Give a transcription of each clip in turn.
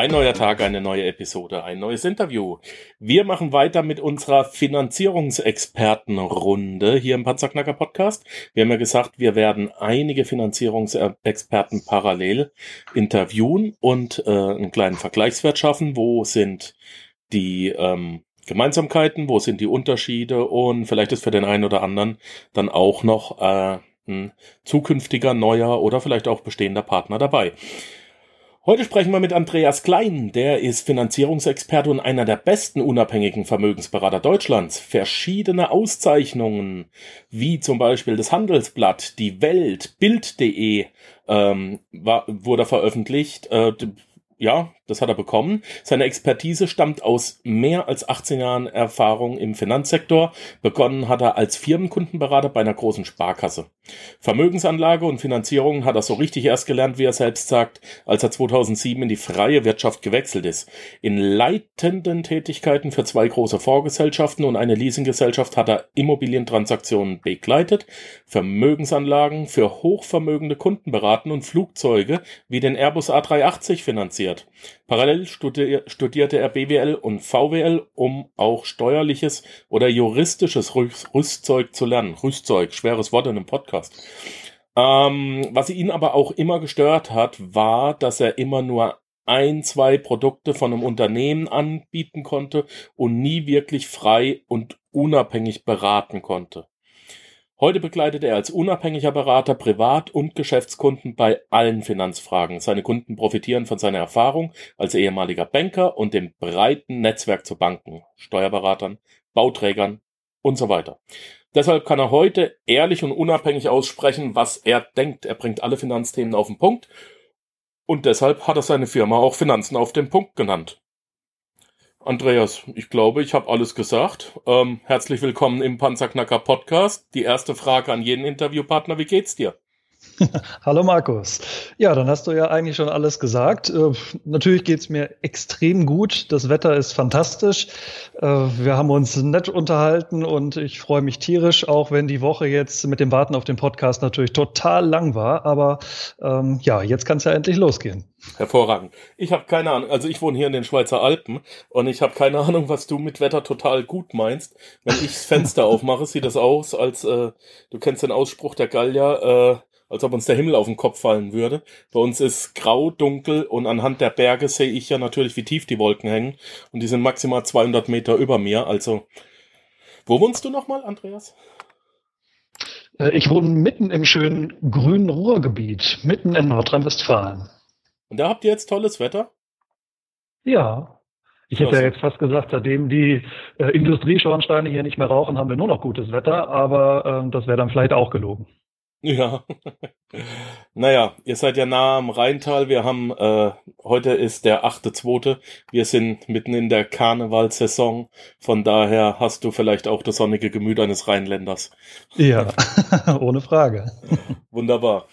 Ein neuer Tag, eine neue Episode, ein neues Interview. Wir machen weiter mit unserer Finanzierungsexpertenrunde hier im Panzerknacker Podcast. Wir haben ja gesagt, wir werden einige Finanzierungsexperten parallel interviewen und äh, einen kleinen Vergleichswert schaffen. Wo sind die ähm, Gemeinsamkeiten, wo sind die Unterschiede und vielleicht ist für den einen oder anderen dann auch noch äh, ein zukünftiger, neuer oder vielleicht auch bestehender Partner dabei. Heute sprechen wir mit Andreas Klein. Der ist Finanzierungsexperte und einer der besten unabhängigen Vermögensberater Deutschlands. Verschiedene Auszeichnungen, wie zum Beispiel das Handelsblatt, die Welt, Bild.de, ähm, war, wurde veröffentlicht. Äh, ja, das hat er bekommen. Seine Expertise stammt aus mehr als 18 Jahren Erfahrung im Finanzsektor. Begonnen hat er als Firmenkundenberater bei einer großen Sparkasse. Vermögensanlage und Finanzierung hat er so richtig erst gelernt, wie er selbst sagt, als er 2007 in die freie Wirtschaft gewechselt ist. In leitenden Tätigkeiten für zwei große Vorgesellschaften und eine Leasinggesellschaft hat er Immobilientransaktionen begleitet, Vermögensanlagen für hochvermögende Kunden beraten und Flugzeuge wie den Airbus A380 finanziert. Parallel studierte er BWL und VWL, um auch steuerliches oder juristisches Rüstzeug zu lernen. Rüstzeug, schweres Wort in einem Podcast. Ähm, was ihn aber auch immer gestört hat, war, dass er immer nur ein, zwei Produkte von einem Unternehmen anbieten konnte und nie wirklich frei und unabhängig beraten konnte. Heute begleitet er als unabhängiger Berater Privat- und Geschäftskunden bei allen Finanzfragen. Seine Kunden profitieren von seiner Erfahrung als ehemaliger Banker und dem breiten Netzwerk zu Banken, Steuerberatern, Bauträgern und so weiter. Deshalb kann er heute ehrlich und unabhängig aussprechen, was er denkt. Er bringt alle Finanzthemen auf den Punkt und deshalb hat er seine Firma auch Finanzen auf den Punkt genannt. Andreas, ich glaube, ich habe alles gesagt. Ähm, herzlich willkommen im Panzerknacker Podcast. Die erste Frage an jeden Interviewpartner, wie geht's dir? Hallo Markus. Ja, dann hast du ja eigentlich schon alles gesagt. Äh, natürlich geht's mir extrem gut. Das Wetter ist fantastisch. Äh, wir haben uns nett unterhalten und ich freue mich tierisch, auch wenn die Woche jetzt mit dem Warten auf den Podcast natürlich total lang war. Aber ähm, ja, jetzt kann es ja endlich losgehen. Hervorragend. Ich habe keine Ahnung, also ich wohne hier in den Schweizer Alpen und ich habe keine Ahnung, was du mit Wetter total gut meinst. Wenn ich das Fenster aufmache, sieht das aus, als äh, du kennst den Ausspruch der Gallier, äh, als ob uns der Himmel auf den Kopf fallen würde. Bei uns ist grau, dunkel und anhand der Berge sehe ich ja natürlich, wie tief die Wolken hängen und die sind maximal 200 Meter über mir. Also, wo wohnst du nochmal, Andreas? Äh, ich wohne mitten im schönen grünen Ruhrgebiet, mitten in Nordrhein-Westfalen. Und da habt ihr jetzt tolles Wetter? Ja. Ich hätte ja jetzt fast gesagt, seitdem die äh, Industrieschornsteine hier nicht mehr rauchen, haben wir nur noch gutes Wetter, aber äh, das wäre dann vielleicht auch gelogen. Ja. naja, ihr seid ja nah am Rheintal. Wir haben, äh, heute ist der achte Zweite. Wir sind mitten in der Karnevalsaison. Von daher hast du vielleicht auch das sonnige Gemüt eines Rheinländers. Ja, ohne Frage. Wunderbar.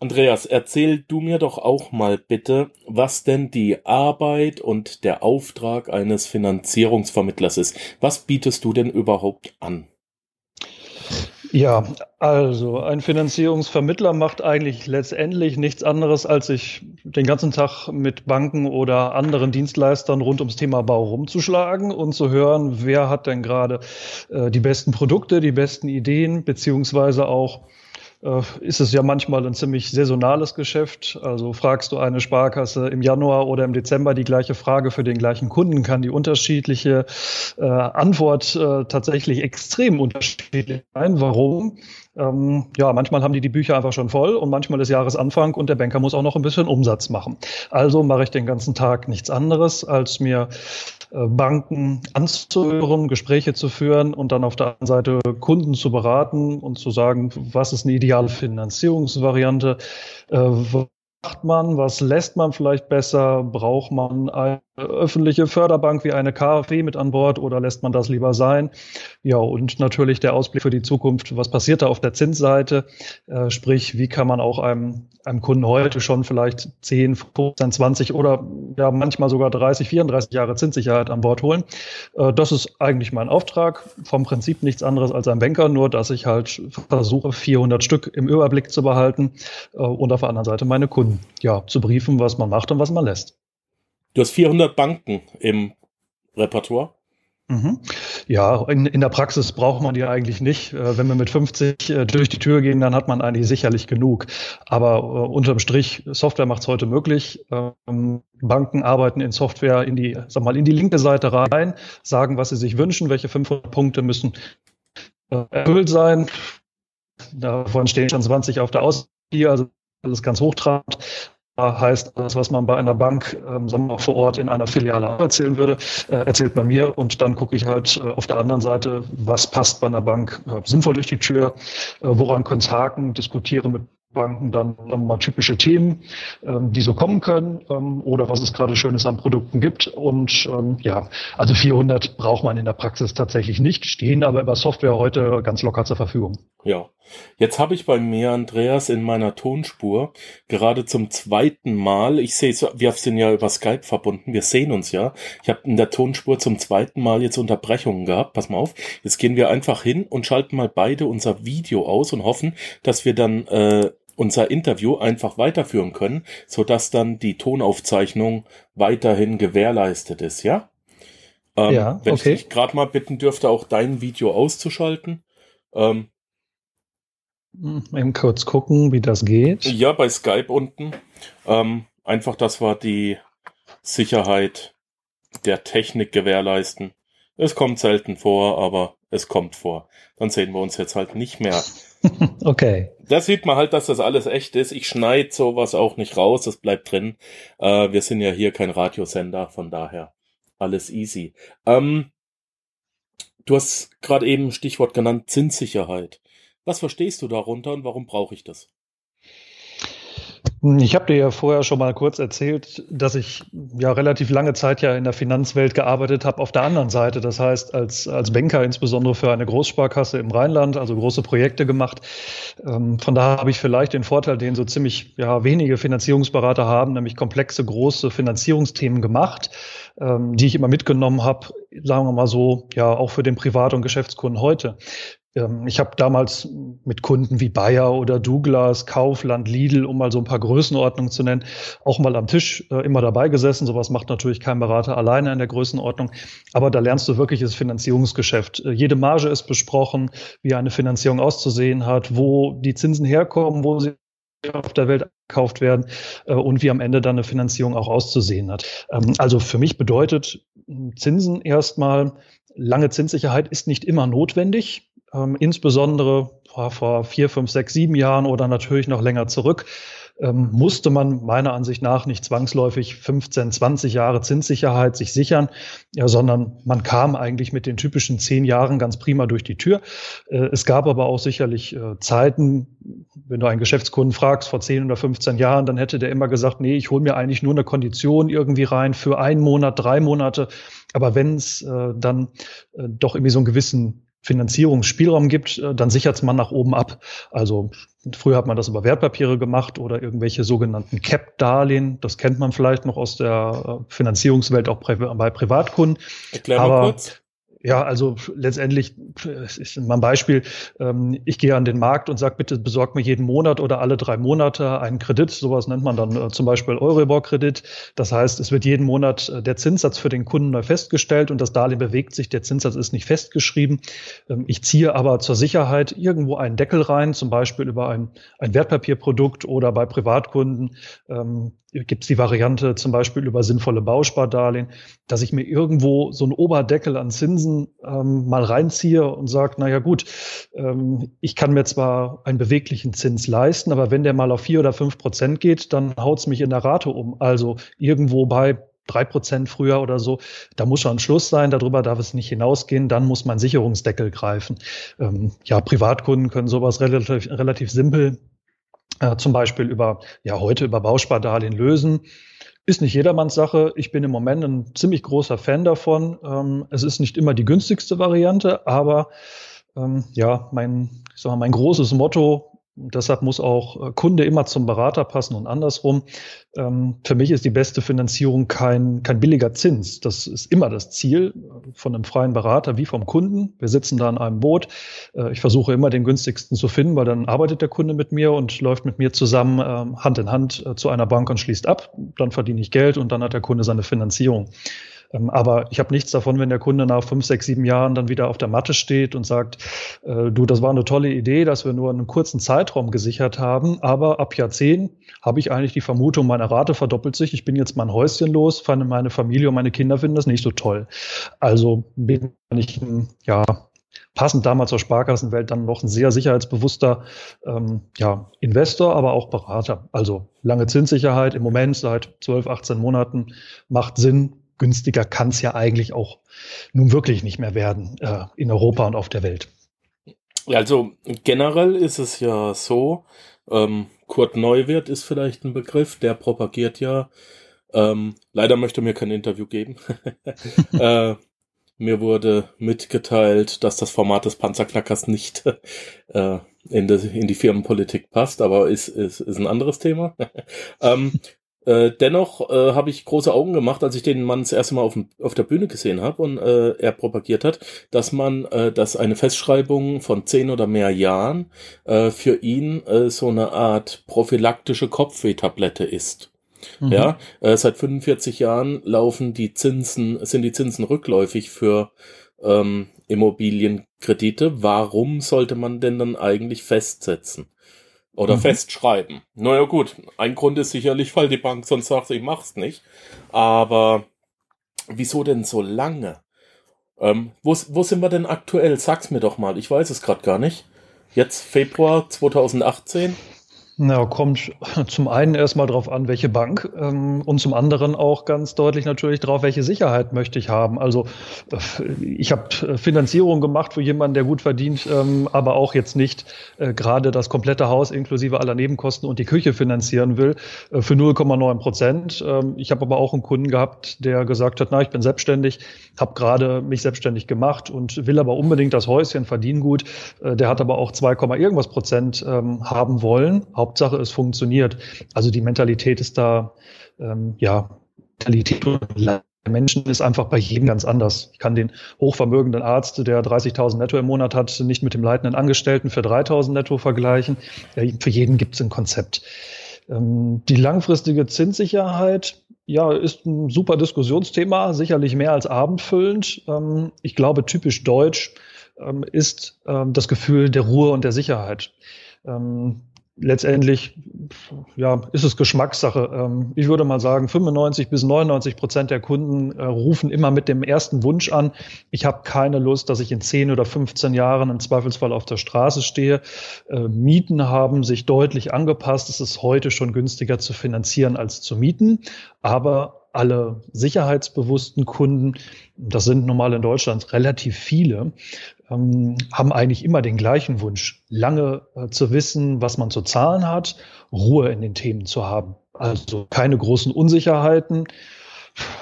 Andreas, erzähl du mir doch auch mal bitte, was denn die Arbeit und der Auftrag eines Finanzierungsvermittlers ist. Was bietest du denn überhaupt an? Ja, also ein Finanzierungsvermittler macht eigentlich letztendlich nichts anderes, als sich den ganzen Tag mit Banken oder anderen Dienstleistern rund ums Thema Bau rumzuschlagen und zu hören, wer hat denn gerade äh, die besten Produkte, die besten Ideen, beziehungsweise auch ist es ja manchmal ein ziemlich saisonales Geschäft. Also fragst du eine Sparkasse im Januar oder im Dezember die gleiche Frage für den gleichen Kunden, kann die unterschiedliche äh, Antwort äh, tatsächlich extrem unterschiedlich sein. Warum? Ähm, ja, manchmal haben die die Bücher einfach schon voll und manchmal ist Jahresanfang und der Banker muss auch noch ein bisschen Umsatz machen. Also mache ich den ganzen Tag nichts anderes, als mir äh, Banken anzuhören, Gespräche zu führen und dann auf der anderen Seite Kunden zu beraten und zu sagen, was ist eine ideale Finanzierungsvariante, äh, was macht man, was lässt man vielleicht besser, braucht man ein öffentliche Förderbank wie eine KfW mit an Bord oder lässt man das lieber sein? Ja, und natürlich der Ausblick für die Zukunft. Was passiert da auf der Zinsseite? Äh, sprich, wie kann man auch einem, einem Kunden heute schon vielleicht 10, 15, 20 oder ja manchmal sogar 30, 34 Jahre Zinssicherheit an Bord holen? Äh, das ist eigentlich mein Auftrag. Vom Prinzip nichts anderes als ein Banker, nur dass ich halt versuche, 400 Stück im Überblick zu behalten äh, und auf der anderen Seite meine Kunden ja zu briefen, was man macht und was man lässt. Du hast 400 Banken im Repertoire. Mhm. Ja, in, in der Praxis braucht man die eigentlich nicht. Äh, wenn wir mit 50 äh, durch die Tür gehen, dann hat man eigentlich sicherlich genug. Aber äh, unterm Strich, Software macht es heute möglich. Ähm, Banken arbeiten in Software in die, sag mal, in die linke Seite rein, sagen, was sie sich wünschen, welche 500 Punkte müssen erfüllt sein. Davon stehen schon 20 auf der Aus hier, also ist ganz hochtrabend heißt das, was man bei einer Bank ähm, sagen wir vor Ort in einer Filiale erzählen würde, äh, erzählt bei mir und dann gucke ich halt äh, auf der anderen Seite, was passt bei einer Bank äh, sinnvoll durch die Tür, äh, woran könnte es haken, diskutiere mit Banken dann mal typische Themen, ähm, die so kommen können ähm, oder was es gerade Schönes an Produkten gibt. Und ähm, ja, also 400 braucht man in der Praxis tatsächlich nicht, stehen aber über Software heute ganz locker zur Verfügung. Ja, jetzt habe ich bei mir, Andreas, in meiner Tonspur gerade zum zweiten Mal, ich sehe, wir sind ja über Skype verbunden, wir sehen uns ja. Ich habe in der Tonspur zum zweiten Mal jetzt Unterbrechungen gehabt. Pass mal auf, jetzt gehen wir einfach hin und schalten mal beide unser Video aus und hoffen, dass wir dann äh, unser Interview einfach weiterführen können, so dass dann die Tonaufzeichnung weiterhin gewährleistet ist, ja? Ähm, ja, wenn okay. ich dich gerade mal bitten dürfte, auch dein Video auszuschalten. Ähm, hm, Eben kurz gucken, wie das geht. Ja, bei Skype unten. Ähm, einfach, dass wir die Sicherheit der Technik gewährleisten. Es kommt selten vor, aber es kommt vor. Dann sehen wir uns jetzt halt nicht mehr okay. Da sieht man halt, dass das alles echt ist. Ich schneide sowas auch nicht raus, das bleibt drin. Äh, wir sind ja hier kein Radiosender, von daher alles easy. Ähm, du hast gerade eben Stichwort genannt, Zinssicherheit. Was verstehst du darunter und warum brauche ich das? Ich habe dir ja vorher schon mal kurz erzählt, dass ich ja relativ lange Zeit ja in der Finanzwelt gearbeitet habe auf der anderen Seite. Das heißt, als, als Banker insbesondere für eine Großsparkasse im Rheinland, also große Projekte gemacht. Ähm, von daher habe ich vielleicht den Vorteil, den so ziemlich ja, wenige Finanzierungsberater haben, nämlich komplexe, große Finanzierungsthemen gemacht, ähm, die ich immer mitgenommen habe, sagen wir mal so, ja, auch für den Privat- und Geschäftskunden heute. Ähm, ich habe damals mit Kunden wie Bayer oder Douglas, Kaufland, Lidl, um mal so ein paar Größenordnungen zu nennen, auch mal am Tisch äh, immer dabei gesessen. Sowas macht natürlich kein Berater alleine in der Größenordnung. Aber da lernst du wirklich das Finanzierungsgeschäft. Äh, jede Marge ist besprochen, wie eine Finanzierung auszusehen hat, wo die Zinsen herkommen, wo sie auf der Welt gekauft werden äh, und wie am Ende dann eine Finanzierung auch auszusehen hat. Ähm, also für mich bedeutet Zinsen erstmal, lange Zinssicherheit ist nicht immer notwendig ähm, insbesondere vor, vor vier, fünf, sechs, sieben Jahren oder natürlich noch länger zurück, ähm, musste man meiner Ansicht nach nicht zwangsläufig 15, 20 Jahre Zinssicherheit sich sichern, ja, sondern man kam eigentlich mit den typischen zehn Jahren ganz prima durch die Tür. Äh, es gab aber auch sicherlich äh, Zeiten, wenn du einen Geschäftskunden fragst, vor 10 oder 15 Jahren, dann hätte der immer gesagt, nee, ich hole mir eigentlich nur eine Kondition irgendwie rein für einen Monat, drei Monate. Aber wenn es äh, dann äh, doch irgendwie so einen gewissen Finanzierungsspielraum gibt, äh, dann sichert man nach oben ab. Also früher hat man das über Wertpapiere gemacht oder irgendwelche sogenannten Cap-Darlehen. Das kennt man vielleicht noch aus der äh, Finanzierungswelt auch bei Privatkunden. Erklär mal Aber kurz. Ja, also letztendlich ist mal Beispiel. Ähm, ich gehe an den Markt und sage, bitte besorg mir jeden Monat oder alle drei Monate einen Kredit. Sowas nennt man dann äh, zum Beispiel Euribor-Kredit. Das heißt, es wird jeden Monat äh, der Zinssatz für den Kunden neu festgestellt und das Darlehen bewegt sich. Der Zinssatz ist nicht festgeschrieben. Ähm, ich ziehe aber zur Sicherheit irgendwo einen Deckel rein, zum Beispiel über ein, ein Wertpapierprodukt oder bei Privatkunden ähm, gibt es die Variante zum Beispiel über sinnvolle Bauspardarlehen, dass ich mir irgendwo so einen Oberdeckel an Zinsen ähm, mal reinziehe und sage, naja gut, ähm, ich kann mir zwar einen beweglichen Zins leisten, aber wenn der mal auf vier oder fünf Prozent geht, dann haut's mich in der Rate um. Also irgendwo bei drei Prozent früher oder so, da muss schon ein Schluss sein, darüber darf es nicht hinausgehen, dann muss mein Sicherungsdeckel greifen. Ähm, ja, Privatkunden können sowas relativ, relativ simpel äh, zum Beispiel über, ja, heute über Bauspardarlehen lösen. Ist nicht jedermanns Sache. Ich bin im Moment ein ziemlich großer Fan davon. Ähm, es ist nicht immer die günstigste Variante, aber ähm, ja, mein, ich sag mal, mein großes Motto deshalb muss auch äh, Kunde immer zum Berater passen und andersrum. Ähm, für mich ist die beste Finanzierung kein, kein billiger Zins. Das ist immer das Ziel von einem freien Berater wie vom Kunden. Wir sitzen da in einem Boot. Äh, ich versuche immer den günstigsten zu finden, weil dann arbeitet der Kunde mit mir und läuft mit mir zusammen ähm, Hand in Hand äh, zu einer Bank und schließt ab. Dann verdiene ich Geld und dann hat der Kunde seine Finanzierung. Ähm, aber ich habe nichts davon, wenn der Kunde nach fünf, sechs, sieben Jahren dann wieder auf der Matte steht und sagt, äh, du, das war eine tolle Idee, dass wir nur einen kurzen Zeitraum gesichert haben, aber ab Jahr zehn habe ich eigentlich die Vermutung, meine Rate verdoppelt sich, ich bin jetzt mein Häuschen los, meine Familie und meine Kinder finden das nicht so toll. Also bin ich, ja, passend damals zur Sparkassenwelt dann noch ein sehr sicherheitsbewusster ähm, ja, Investor, aber auch Berater. Also lange Zinssicherheit im Moment seit 12, 18 Monaten macht Sinn, günstiger kann es ja eigentlich auch nun wirklich nicht mehr werden äh, in Europa und auf der Welt. Also generell ist es ja so, ähm, Kurt Neuwirth ist vielleicht ein Begriff, der propagiert ja, ähm, leider möchte mir kein Interview geben. äh, mir wurde mitgeteilt, dass das Format des Panzerknackers nicht äh, in, die, in die Firmenpolitik passt, aber ist, ist, ist ein anderes Thema. ähm, äh, dennoch äh, habe ich große Augen gemacht, als ich den Mann das erste Mal auf, auf der Bühne gesehen habe und äh, er propagiert hat, dass man, äh, dass eine Festschreibung von zehn oder mehr Jahren äh, für ihn äh, so eine Art prophylaktische Kopfwehtablette ist. Mhm. Ja, äh, seit 45 Jahren laufen die Zinsen, sind die Zinsen rückläufig für ähm, Immobilienkredite. Warum sollte man denn dann eigentlich festsetzen? Oder mhm. festschreiben. Naja gut, ein Grund ist sicherlich, weil die Bank sonst sagt, ich mach's nicht. Aber wieso denn so lange? Ähm, wo, wo sind wir denn aktuell? Sag's mir doch mal, ich weiß es gerade gar nicht. Jetzt Februar 2018. Na, kommt zum einen erstmal drauf an, welche Bank ähm, und zum anderen auch ganz deutlich natürlich drauf, welche Sicherheit möchte ich haben. Also äh, ich habe äh, Finanzierung gemacht für jemanden, der gut verdient, ähm, aber auch jetzt nicht äh, gerade das komplette Haus inklusive aller Nebenkosten und die Küche finanzieren will äh, für 0,9 Prozent. Ähm, ich habe aber auch einen Kunden gehabt, der gesagt hat, na, ich bin selbstständig, habe gerade mich selbstständig gemacht und will aber unbedingt das Häuschen verdienen gut. Äh, der hat aber auch 2, irgendwas Prozent ähm, haben wollen. Hauptsache es funktioniert. Also die Mentalität ist da, ähm, ja, Mentalität der Menschen ist einfach bei jedem ganz anders. Ich kann den hochvermögenden Arzt, der 30.000 netto im Monat hat, nicht mit dem leitenden Angestellten für 3.000 netto vergleichen. Für jeden gibt es ein Konzept. Ähm, die langfristige Zinssicherheit, ja, ist ein super Diskussionsthema, sicherlich mehr als abendfüllend. Ähm, ich glaube, typisch deutsch ähm, ist das Gefühl der Ruhe und der Sicherheit. Letztendlich ja, ist es Geschmackssache. Ähm, ich würde mal sagen, 95 bis 99 Prozent der Kunden äh, rufen immer mit dem ersten Wunsch an. Ich habe keine Lust, dass ich in 10 oder 15 Jahren im Zweifelsfall auf der Straße stehe. Äh, Mieten haben sich deutlich angepasst. Es ist heute schon günstiger zu finanzieren als zu mieten. Aber alle sicherheitsbewussten Kunden, das sind normal in Deutschland relativ viele, ähm, haben eigentlich immer den gleichen Wunsch, lange äh, zu wissen, was man zu zahlen hat, Ruhe in den Themen zu haben. Also keine großen Unsicherheiten.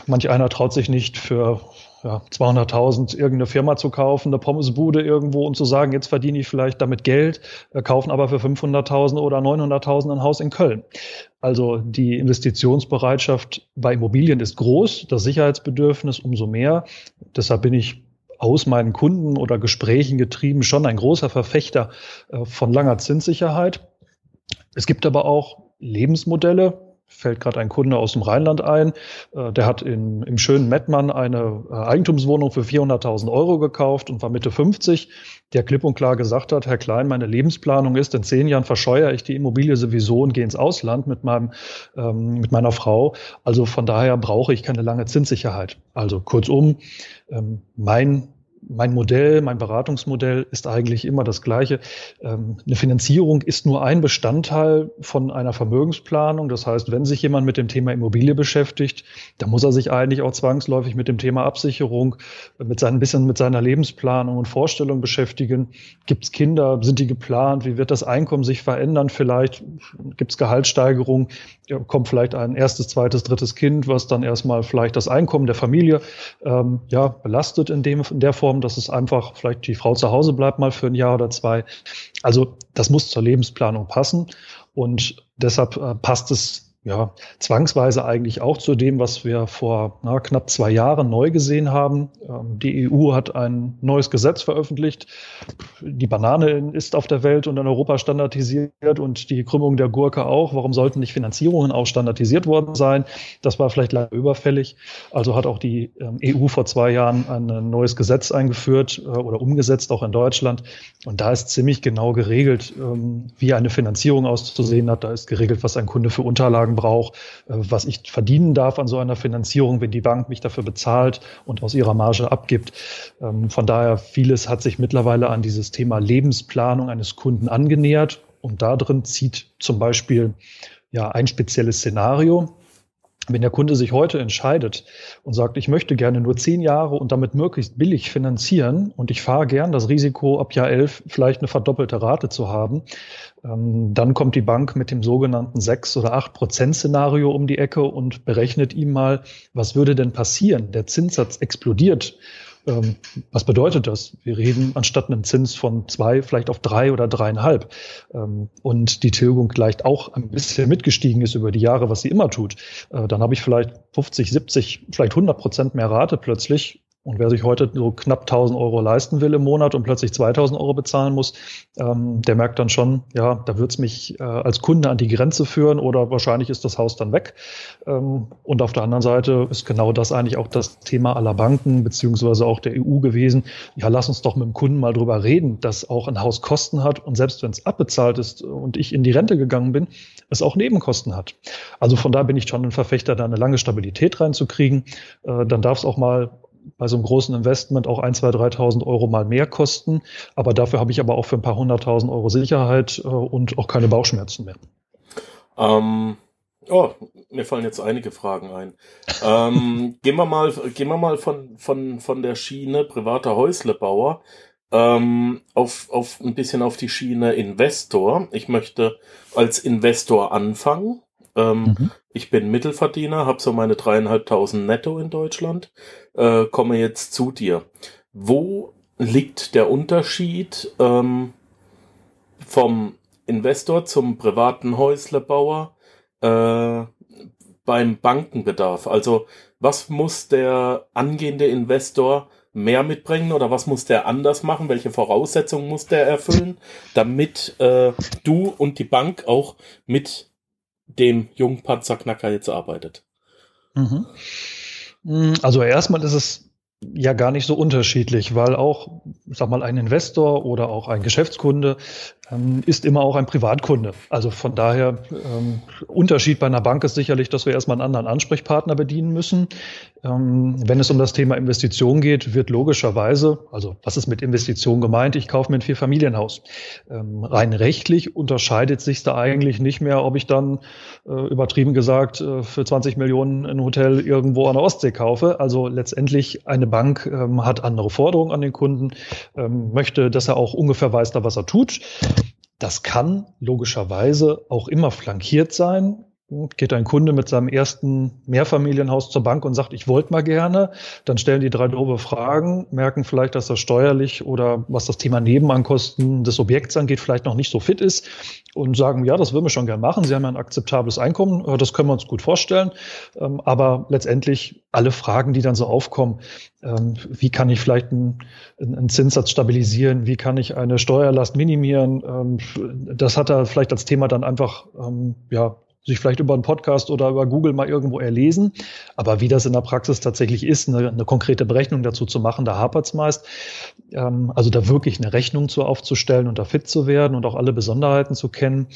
Manch einer traut sich nicht für ja, 200.000 irgendeine Firma zu kaufen, eine Pommesbude irgendwo und zu sagen, jetzt verdiene ich vielleicht damit Geld, äh, kaufen aber für 500.000 oder 900.000 ein Haus in Köln. Also die Investitionsbereitschaft bei Immobilien ist groß, das Sicherheitsbedürfnis umso mehr. Deshalb bin ich aus meinen Kunden oder Gesprächen getrieben schon ein großer Verfechter äh, von langer Zinssicherheit. Es gibt aber auch Lebensmodelle, fällt gerade ein Kunde aus dem Rheinland ein, äh, der hat in, im schönen Mettmann eine äh, Eigentumswohnung für 400.000 Euro gekauft und war Mitte 50, der klipp und klar gesagt hat, Herr Klein, meine Lebensplanung ist, in zehn Jahren verscheuere ich die Immobilie sowieso und gehe ins Ausland mit meinem, ähm, mit meiner Frau. Also von daher brauche ich keine lange Zinssicherheit. Also kurzum, ähm, mein mein Modell, mein Beratungsmodell ist eigentlich immer das gleiche. Ähm, eine Finanzierung ist nur ein Bestandteil von einer Vermögensplanung. Das heißt, wenn sich jemand mit dem Thema Immobilie beschäftigt, dann muss er sich eigentlich auch zwangsläufig mit dem Thema Absicherung, mit seinem bisschen mit seiner Lebensplanung und Vorstellung beschäftigen. Gibt es Kinder? Sind die geplant? Wie wird das Einkommen sich verändern? Vielleicht gibt es Gehaltssteigerungen. ja, kommt vielleicht ein erstes, zweites, drittes Kind, was dann erstmal vielleicht das Einkommen der Familie ähm, ja, belastet in, dem, in der Form, dass es einfach vielleicht die Frau zu Hause bleibt mal für ein Jahr oder zwei. Also das muss zur Lebensplanung passen und deshalb äh, passt es ja, zwangsweise eigentlich auch zu dem, was wir vor na, knapp zwei Jahren neu gesehen haben. Ähm, die EU hat ein neues Gesetz veröffentlicht. Die Banane ist auf der Welt und in Europa standardisiert und die Krümmung der Gurke auch. Warum sollten nicht Finanzierungen auch standardisiert worden sein? Das war vielleicht leider überfällig. Also hat auch die ähm, EU vor zwei Jahren ein neues Gesetz eingeführt äh, oder umgesetzt, auch in Deutschland. Und da ist ziemlich genau geregelt, ähm, wie eine Finanzierung auszusehen hat. Da ist geregelt, was ein Kunde für Unterlagen brauche, äh, was ich verdienen darf an so einer Finanzierung, wenn die Bank mich dafür bezahlt und aus ihrer Marge abgibt. Ähm, von daher, vieles hat sich mittlerweile an dieses Thema Lebensplanung eines Kunden angenähert. Und da drin zieht zum Beispiel ja ein spezielles Szenario. Wenn der Kunde sich heute entscheidet und sagt, ich möchte gerne nur zehn Jahre und damit möglichst billig finanzieren und ich fahre gern das Risiko, ab Jahr elf vielleicht eine verdoppelte Rate zu haben, dann kommt die Bank mit dem sogenannten 6 oder 8 Prozent Szenario um die Ecke und berechnet ihm mal, was würde denn passieren? Der Zinssatz explodiert. Ähm, was bedeutet das? Wir reden anstatt einem Zins von zwei vielleicht auf drei oder dreieinhalb. Ähm, und die Tilgung vielleicht auch ein bisschen mitgestiegen ist über die Jahre, was sie immer tut. Äh, dann habe ich vielleicht 50, 70, vielleicht 100 Prozent mehr Rate plötzlich und wer sich heute so knapp 1000 Euro leisten will im Monat und plötzlich 2000 Euro bezahlen muss, ähm, der merkt dann schon, ja, da wird es mich äh, als Kunde an die Grenze führen oder wahrscheinlich ist das Haus dann weg. Ähm, und auf der anderen Seite ist genau das eigentlich auch das Thema aller Banken beziehungsweise auch der EU gewesen. Ja, lass uns doch mit dem Kunden mal drüber reden, dass auch ein Haus Kosten hat und selbst wenn es abbezahlt ist und ich in die Rente gegangen bin, es auch Nebenkosten hat. Also von da bin ich schon ein Verfechter, da eine lange Stabilität reinzukriegen. Äh, dann darf es auch mal bei so einem großen Investment auch ein, zwei, 3.000 Euro mal mehr kosten. Aber dafür habe ich aber auch für ein paar hunderttausend Euro Sicherheit äh, und auch keine Bauchschmerzen mehr. Ähm, oh, mir fallen jetzt einige Fragen ein. ähm, gehen wir mal, gehen wir mal von, von, von der Schiene privater Häuslebauer ähm, auf, auf ein bisschen auf die Schiene Investor. Ich möchte als Investor anfangen. Ähm, mhm. Ich bin Mittelverdiener, habe so meine dreieinhalbtausend netto in Deutschland, äh, komme jetzt zu dir. Wo liegt der Unterschied ähm, vom Investor zum privaten Häuslebauer äh, beim Bankenbedarf? Also was muss der angehende Investor mehr mitbringen oder was muss der anders machen? Welche Voraussetzungen muss der erfüllen, damit äh, du und die Bank auch mit dem jungen Panzerknacker jetzt arbeitet. Mhm. Mm, also erstmal ist es ja gar nicht so unterschiedlich, weil auch, sag mal, ein Investor oder auch ein Geschäftskunde ist immer auch ein Privatkunde. Also von daher, ähm, Unterschied bei einer Bank ist sicherlich, dass wir erstmal einen anderen Ansprechpartner bedienen müssen. Ähm, wenn es um das Thema Investition geht, wird logischerweise, also was ist mit Investition gemeint? Ich kaufe mir ein Vierfamilienhaus. Ähm, rein rechtlich unterscheidet sich da eigentlich nicht mehr, ob ich dann äh, übertrieben gesagt äh, für 20 Millionen ein Hotel irgendwo an der Ostsee kaufe. Also letztendlich eine Bank ähm, hat andere Forderungen an den Kunden, ähm, möchte, dass er auch ungefähr weiß, da was er tut. Das kann logischerweise auch immer flankiert sein Geht ein Kunde mit seinem ersten Mehrfamilienhaus zur Bank und sagt, ich wollte mal gerne, dann stellen die drei doofe Fragen, merken vielleicht, dass er steuerlich oder was das Thema Nebenankosten des Objekts angeht, vielleicht noch nicht so fit ist und sagen, ja, das würden wir schon gerne machen. Sie haben ja ein akzeptables Einkommen, äh, das können wir uns gut vorstellen. Ähm, aber letztendlich alle Fragen, die dann so aufkommen, ähm, wie kann ich vielleicht einen, einen Zinssatz stabilisieren, wie kann ich eine Steuerlast minimieren, ähm, das hat er vielleicht als Thema dann einfach, ja, sich vielleicht über einen Podcast oder über Google mal irgendwo erlesen. Aber wie das in der Praxis tatsächlich ist, eine, eine konkrete Berechnung dazu zu machen, da hapert es meist. Ähm, also da wirklich eine Rechnung zu aufzustellen und da fit zu werden und auch alle Besonderheiten zu kennen.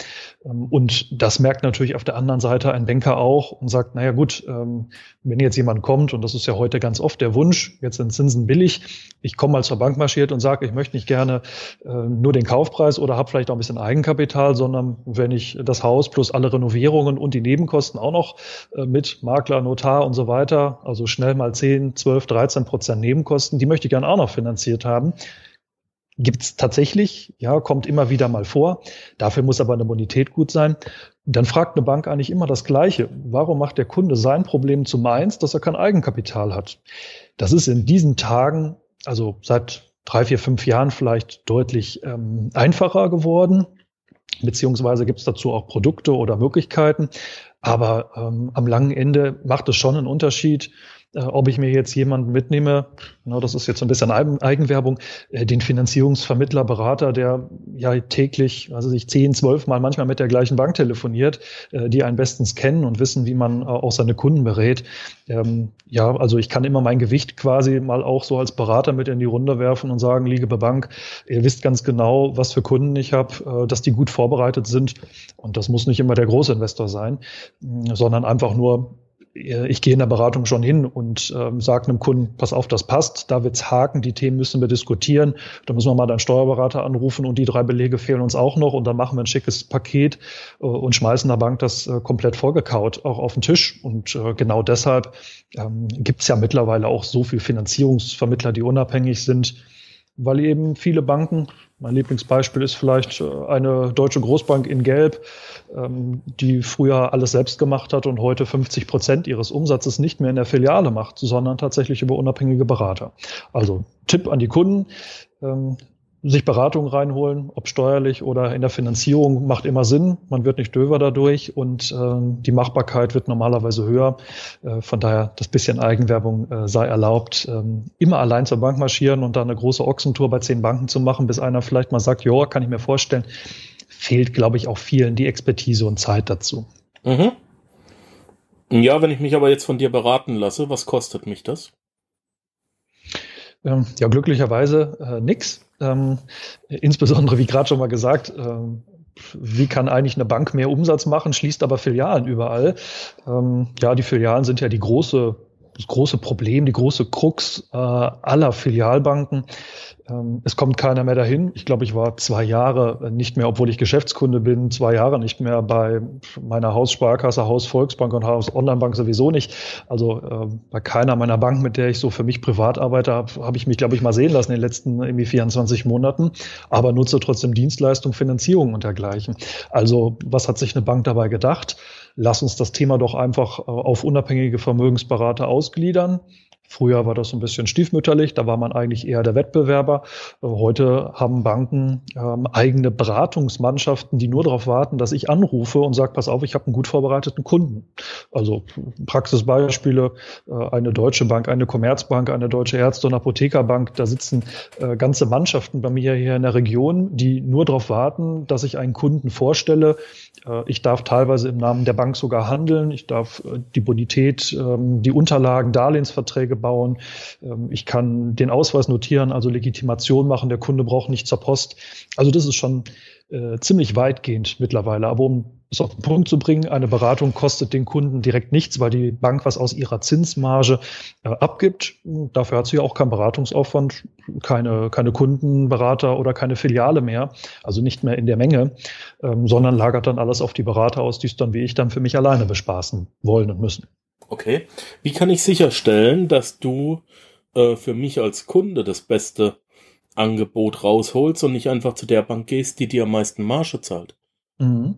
Ähm, und das merkt natürlich auf der anderen Seite ein Banker auch und sagt, naja gut, ähm, wenn jetzt jemand kommt, und das ist ja heute ganz oft der Wunsch, jetzt sind Zinsen billig, ich komme mal zur Bank marschiert und sage, ich möchte nicht gerne äh, nur den Kaufpreis oder habe vielleicht auch ein bisschen Eigenkapital, sondern wenn ich das Haus plus alle Renovierungen und die Nebenkosten auch noch äh, mit Makler, Notar und so weiter, also schnell mal 10, 12, 13 Prozent Nebenkosten, die möchte ich gerne auch noch finanziert haben Gibt es tatsächlich, ja, kommt immer wieder mal vor. Dafür muss aber eine Bonität gut sein. Dann fragt eine Bank eigentlich immer das Gleiche. Warum macht der Kunde sein Problem zu meins, dass er kein Eigenkapital hat? Das ist in diesen Tagen, also seit drei, vier, fünf Jahren vielleicht deutlich ähm, einfacher geworden. Beziehungsweise gibt es dazu auch Produkte oder Möglichkeiten. Aber ähm, am langen Ende macht es schon einen Unterschied, ob ich mir jetzt jemanden mitnehme, na, das ist jetzt ein bisschen Eigenwerbung, äh, den Finanzierungsvermittler, Berater, der ja täglich, also sich zehn, zwölf Mal manchmal mit der gleichen Bank telefoniert, äh, die einen bestens kennen und wissen, wie man auch seine Kunden berät. Ähm, ja, also ich kann immer mein Gewicht quasi mal auch so als Berater mit in die Runde werfen und sagen, liebe Bank, ihr wisst ganz genau, was für Kunden ich habe, dass die gut vorbereitet sind. Und das muss nicht immer der Großinvestor sein, sondern einfach nur äh, ich gehe in der Beratung schon hin und ähm, sage einem Kunden, pass auf, das passt, da wird's haken, die Themen müssen wir diskutieren. Da müssen wir mal deinen Steuerberater anrufen und die drei Belege fehlen uns auch noch und dann machen wir ein schickes Paket äh, und schmeißen der Bank das äh, komplett vorgekaut auch auf den Tisch. Und äh, genau deshalb ähm, gibt's ja mittlerweile auch so viel Finanzierungsvermittler, die unabhängig sind, weil eben viele Banken, mein Lieblingsbeispiel ist vielleicht äh, eine deutsche Großbank in Gelb, ähm, die früher alles selbst gemacht hat und heute 50 Prozent ihres Umsatzes nicht mehr in der Filiale macht, sondern tatsächlich über unabhängige Berater. Also Tipp an die Kunden, ähm, sich Beratung reinholen, ob steuerlich oder in der Finanzierung, macht immer Sinn. Man wird nicht döver dadurch und äh, die Machbarkeit wird normalerweise höher. Äh, von daher, das bisschen Eigenwerbung äh, sei erlaubt. Ähm, immer allein zur Bank marschieren und dann eine große Ochsentour bei zehn Banken zu machen, bis einer vielleicht mal sagt, ja, kann ich mir vorstellen, fehlt, glaube ich, auch vielen die Expertise und Zeit dazu. Mhm. Ja, wenn ich mich aber jetzt von dir beraten lasse, was kostet mich das? Ähm, ja, glücklicherweise äh, nix. Ähm, insbesondere, wie gerade schon mal gesagt, ähm, wie kann eigentlich eine Bank mehr Umsatz machen, schließt aber Filialen überall. Ähm, ja, die Filialen sind ja die große das große Problem, die große Krux äh, aller Filialbanken. Ähm, es kommt keiner mehr dahin. Ich glaube, ich war zwei Jahre nicht mehr, obwohl ich Geschäftskunde bin, zwei Jahre nicht mehr bei meiner Haussparkasse, Haus Volksbank und Haus Onlinebank sowieso nicht. Also äh, bei keiner meiner Banken, mit der ich so für mich privat arbeite, habe hab ich mich, glaube ich, mal sehen lassen in den letzten irgendwie 24 Monaten, aber nutze trotzdem Dienstleistung, Finanzierung und dergleichen. Also was hat sich eine Bank dabei gedacht? Lass uns das Thema doch einfach äh, auf unabhängige Vermögensberater ausgliedern Früher war das so ein bisschen stiefmütterlich, da war man eigentlich eher der Wettbewerber. Äh, heute haben Banken ähm, eigene Beratungsmannschaften, die nur darauf warten, dass ich anrufe und sage, pass auf, ich habe einen gut vorbereiteten Kunden. Also Praxisbeispiele, äh, eine Deutsche Bank, eine Commerzbank, eine Deutsche Ärzte- und Apothekerbank, da sitzen äh, ganze Mannschaften bei mir hier in der Region, die nur darauf warten, dass ich einen Kunden vorstelle. Äh, ich darf teilweise im Namen der Bank sogar handeln. Ich darf äh, die Bonität, ähm, die Unterlagen, Darlehensverträge bauen. Ähm, ich kann den Ausweis notieren, also Legitimation machen. Der Kunde braucht nicht zur Post. Also das ist schon äh, ziemlich weitgehend mittlerweile. Aber um es auf den Punkt zu bringen, eine Beratung kostet den Kunden direkt nichts, weil die Bank was aus ihrer Zinsmarge äh, abgibt. Dafür hat sie ja auch keinen Beratungsaufwand, keine, keine Kundenberater oder keine Filiale mehr, also nicht mehr in der Menge, ähm, sondern lagert dann alles auf die Berater aus, die es dann wie ich dann für mich alleine bespaßen wollen und müssen. Okay. Wie kann ich sicherstellen, dass du äh, für mich als Kunde das beste Angebot rausholst und nicht einfach zu der Bank gehst, die dir am meisten Marge zahlt. Mhm.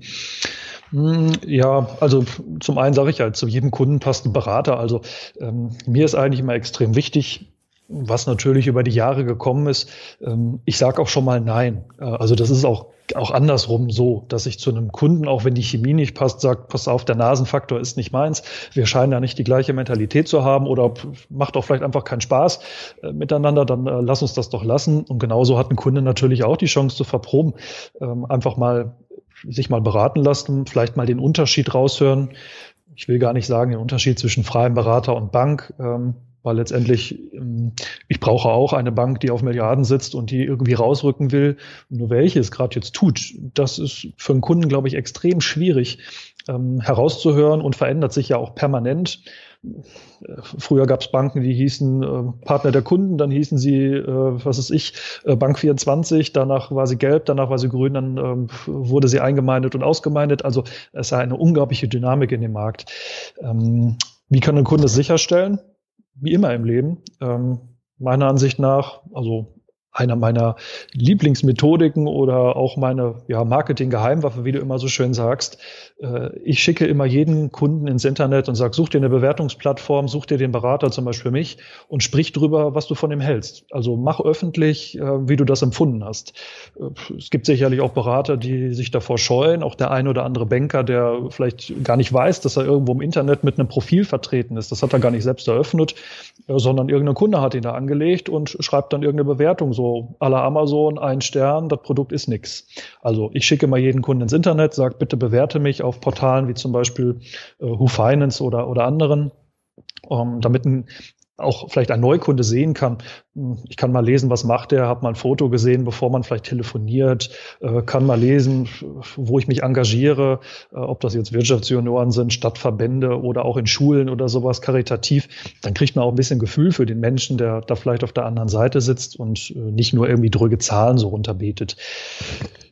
Mm, ja, also zum einen sage ich ja, zu jedem Kunden passt ein Berater. Also ähm, mir ist eigentlich immer extrem wichtig, was natürlich über die Jahre gekommen ist. Ähm, ich sage auch schon mal nein. Äh, also das ist auch auch andersrum so, dass ich zu einem Kunden, auch wenn die Chemie nicht passt, sagt, pass auf, der Nasenfaktor ist nicht meins. Wir scheinen ja nicht die gleiche Mentalität zu haben oder macht auch vielleicht einfach keinen Spaß äh, miteinander, dann äh, lass uns das doch lassen. Und genauso hat ein Kunde natürlich auch die Chance zu verproben, ähm, einfach mal sich mal beraten lassen, vielleicht mal den Unterschied raushören. Ich will gar nicht sagen, den Unterschied zwischen freiem Berater und Bank. Ähm, weil letztendlich, ähm, ich brauche auch eine Bank, die auf Milliarden sitzt und die irgendwie rausrücken will. Nur welche es gerade jetzt tut, das ist für einen Kunden, glaube ich, extrem schwierig ähm, herauszuhören und verändert sich ja auch permanent. Früher gab es Banken, die hießen äh, Partner der Kunden, dann hießen sie, äh, was ist ich, äh, Bank 24, danach war sie gelb, danach war sie grün, dann ähm, wurde sie eingemeindet und ausgemeindet. Also es ist eine unglaubliche Dynamik in dem Markt. Ähm, wie kann ein Kunde sicherstellen? Wie immer im Leben. Ähm, meiner Ansicht nach, also einer meiner Lieblingsmethodiken oder auch meine ja, Marketing-Geheimwaffe, wie du immer so schön sagst. Äh, ich schicke immer jeden Kunden ins Internet und sage, such dir eine Bewertungsplattform, such dir den Berater, zum Beispiel mich, und sprich drüber, was du von ihm hältst. Also mach öffentlich, äh, wie du das empfunden hast. Äh, es gibt sicherlich auch Berater, die sich davor scheuen, auch der ein oder andere Banker, der vielleicht gar nicht weiß, dass er irgendwo im Internet mit einem Profil vertreten ist. Das hat er gar nicht selbst eröffnet, sondern irgendein Kunde hat ihn da angelegt und schreibt dann irgendeine Bewertung so so à la Amazon, ein Stern, das Produkt ist nix. Also ich schicke mal jeden Kunden ins Internet, sage bitte bewerte mich auf Portalen wie zum Beispiel äh, Who oder, oder anderen, um, ähm, damit ein auch vielleicht ein Neukunde sehen kann. Hm, ich kann mal lesen, was macht er, habe mal ein Foto gesehen, bevor man vielleicht telefoniert, äh, kann mal lesen, wo ich mich engagiere, äh, ob das jetzt Wirtschaftsjunioren sind, Stadtverbände oder auch in Schulen oder sowas karitativ. Dann kriegt man auch ein bisschen Gefühl für den Menschen, der da vielleicht auf der anderen Seite sitzt und äh, nicht nur irgendwie dröge Zahlen so runterbetet.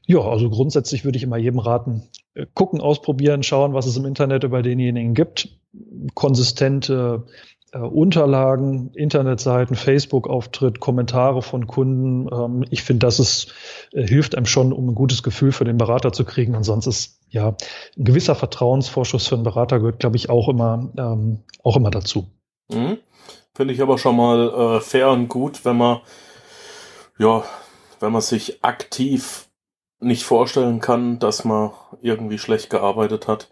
Ja, also grundsätzlich würde ich immer jedem raten, gucken, ausprobieren, schauen, was es im Internet über denjenigen gibt. Konsistente äh, Unterlagen, Internetseiten, Facebook-Auftritt, Kommentare von Kunden. Ähm, ich finde, das ist, äh, hilft einem schon, um ein gutes Gefühl für den Berater zu kriegen. Und sonst ist ja ein gewisser Vertrauensvorschuss für einen Berater gehört, glaube ich, auch immer, ähm, auch immer dazu. Mhm. Finde ich aber schon mal äh, fair und gut, wenn man ja, wenn man sich aktiv nicht vorstellen kann, dass man irgendwie schlecht gearbeitet hat.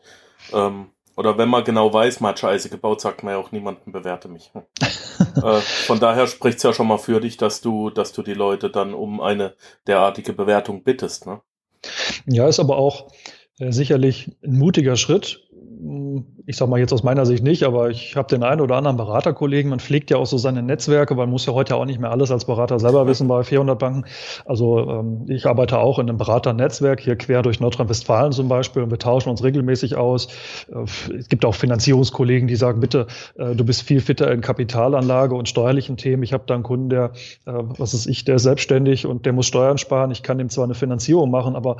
Ähm, oder wenn man genau weiß, man hat Scheiße gebaut, sagt man ja auch niemanden bewerte mich. äh, von daher spricht es ja schon mal für dich, dass du, dass du die Leute dann um eine derartige Bewertung bittest. Ne? Ja, ist aber auch äh, sicherlich ein mutiger Schritt, ich sag mal jetzt aus meiner Sicht nicht, aber ich habe den einen oder anderen Beraterkollegen, man pflegt ja auch so seine Netzwerke, man muss ja heute auch nicht mehr alles als Berater selber wissen bei 400 Banken. Also ähm, ich arbeite auch in einem Beraternetzwerk, hier quer durch Nordrhein-Westfalen zum Beispiel und wir tauschen uns regelmäßig aus. Äh, es gibt auch Finanzierungskollegen, die sagen, bitte, äh, du bist viel fitter in Kapitalanlage und steuerlichen Themen. Ich habe da einen Kunden, der, äh, was ist ich, der ist selbstständig und der muss Steuern sparen. Ich kann ihm zwar eine Finanzierung machen, aber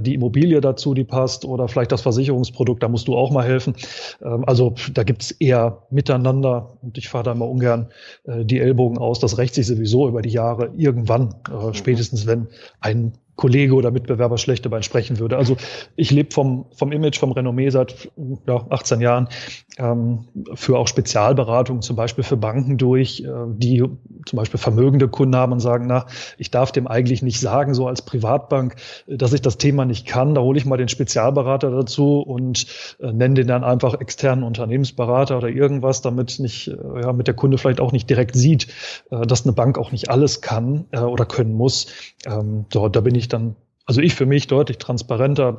die Immobilie dazu, die passt oder vielleicht das Versicherungsprodukt, da musst du auch mal helfen. Ähm, also da gibt es eher miteinander und ich fahre da immer ungern äh, die Ellbogen aus. Das rächt sich sowieso über die Jahre irgendwann, äh, mhm. spätestens wenn ein Kollege oder Mitbewerber schlecht dabei sprechen würde. Also ich lebe vom, vom Image, vom Renommee seit ja, 18 Jahren ähm, für auch Spezialberatung, zum Beispiel für Banken durch, äh, die zum Beispiel vermögende Kunden haben und sagen, na, ich darf dem eigentlich nicht sagen, so als Privatbank, dass ich das Thema nicht kann. Da hole ich mal den Spezialberater dazu und äh, nenne den dann einfach externen Unternehmensberater oder irgendwas, damit nicht, äh, ja, mit der Kunde vielleicht auch nicht direkt sieht, äh, dass eine Bank auch nicht alles kann äh, oder können muss. Ähm, so, da bin ich ich dann, also ich für mich deutlich transparenter.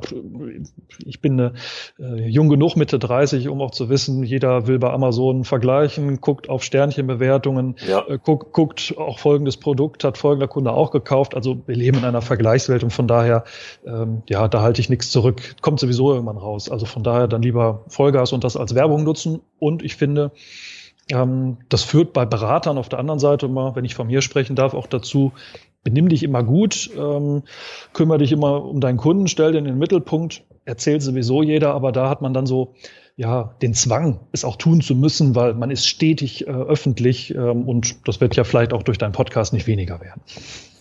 Ich bin eine, äh, jung genug, Mitte 30, um auch zu wissen, jeder will bei Amazon vergleichen, guckt auf Sternchenbewertungen, ja. äh, guckt, guckt auch folgendes Produkt, hat folgender Kunde auch gekauft. Also wir leben in einer Vergleichswelt und von daher, ähm, ja, da halte ich nichts zurück. Kommt sowieso irgendwann raus. Also von daher dann lieber Vollgas und das als Werbung nutzen. Und ich finde, ähm, das führt bei Beratern auf der anderen Seite immer, wenn ich von mir sprechen darf, auch dazu, benimm dich immer gut, ähm, kümmere dich immer um deinen Kunden, stell den in den Mittelpunkt, erzählt sowieso jeder, aber da hat man dann so ja den Zwang, es auch tun zu müssen, weil man ist stetig äh, öffentlich ähm, und das wird ja vielleicht auch durch deinen Podcast nicht weniger werden.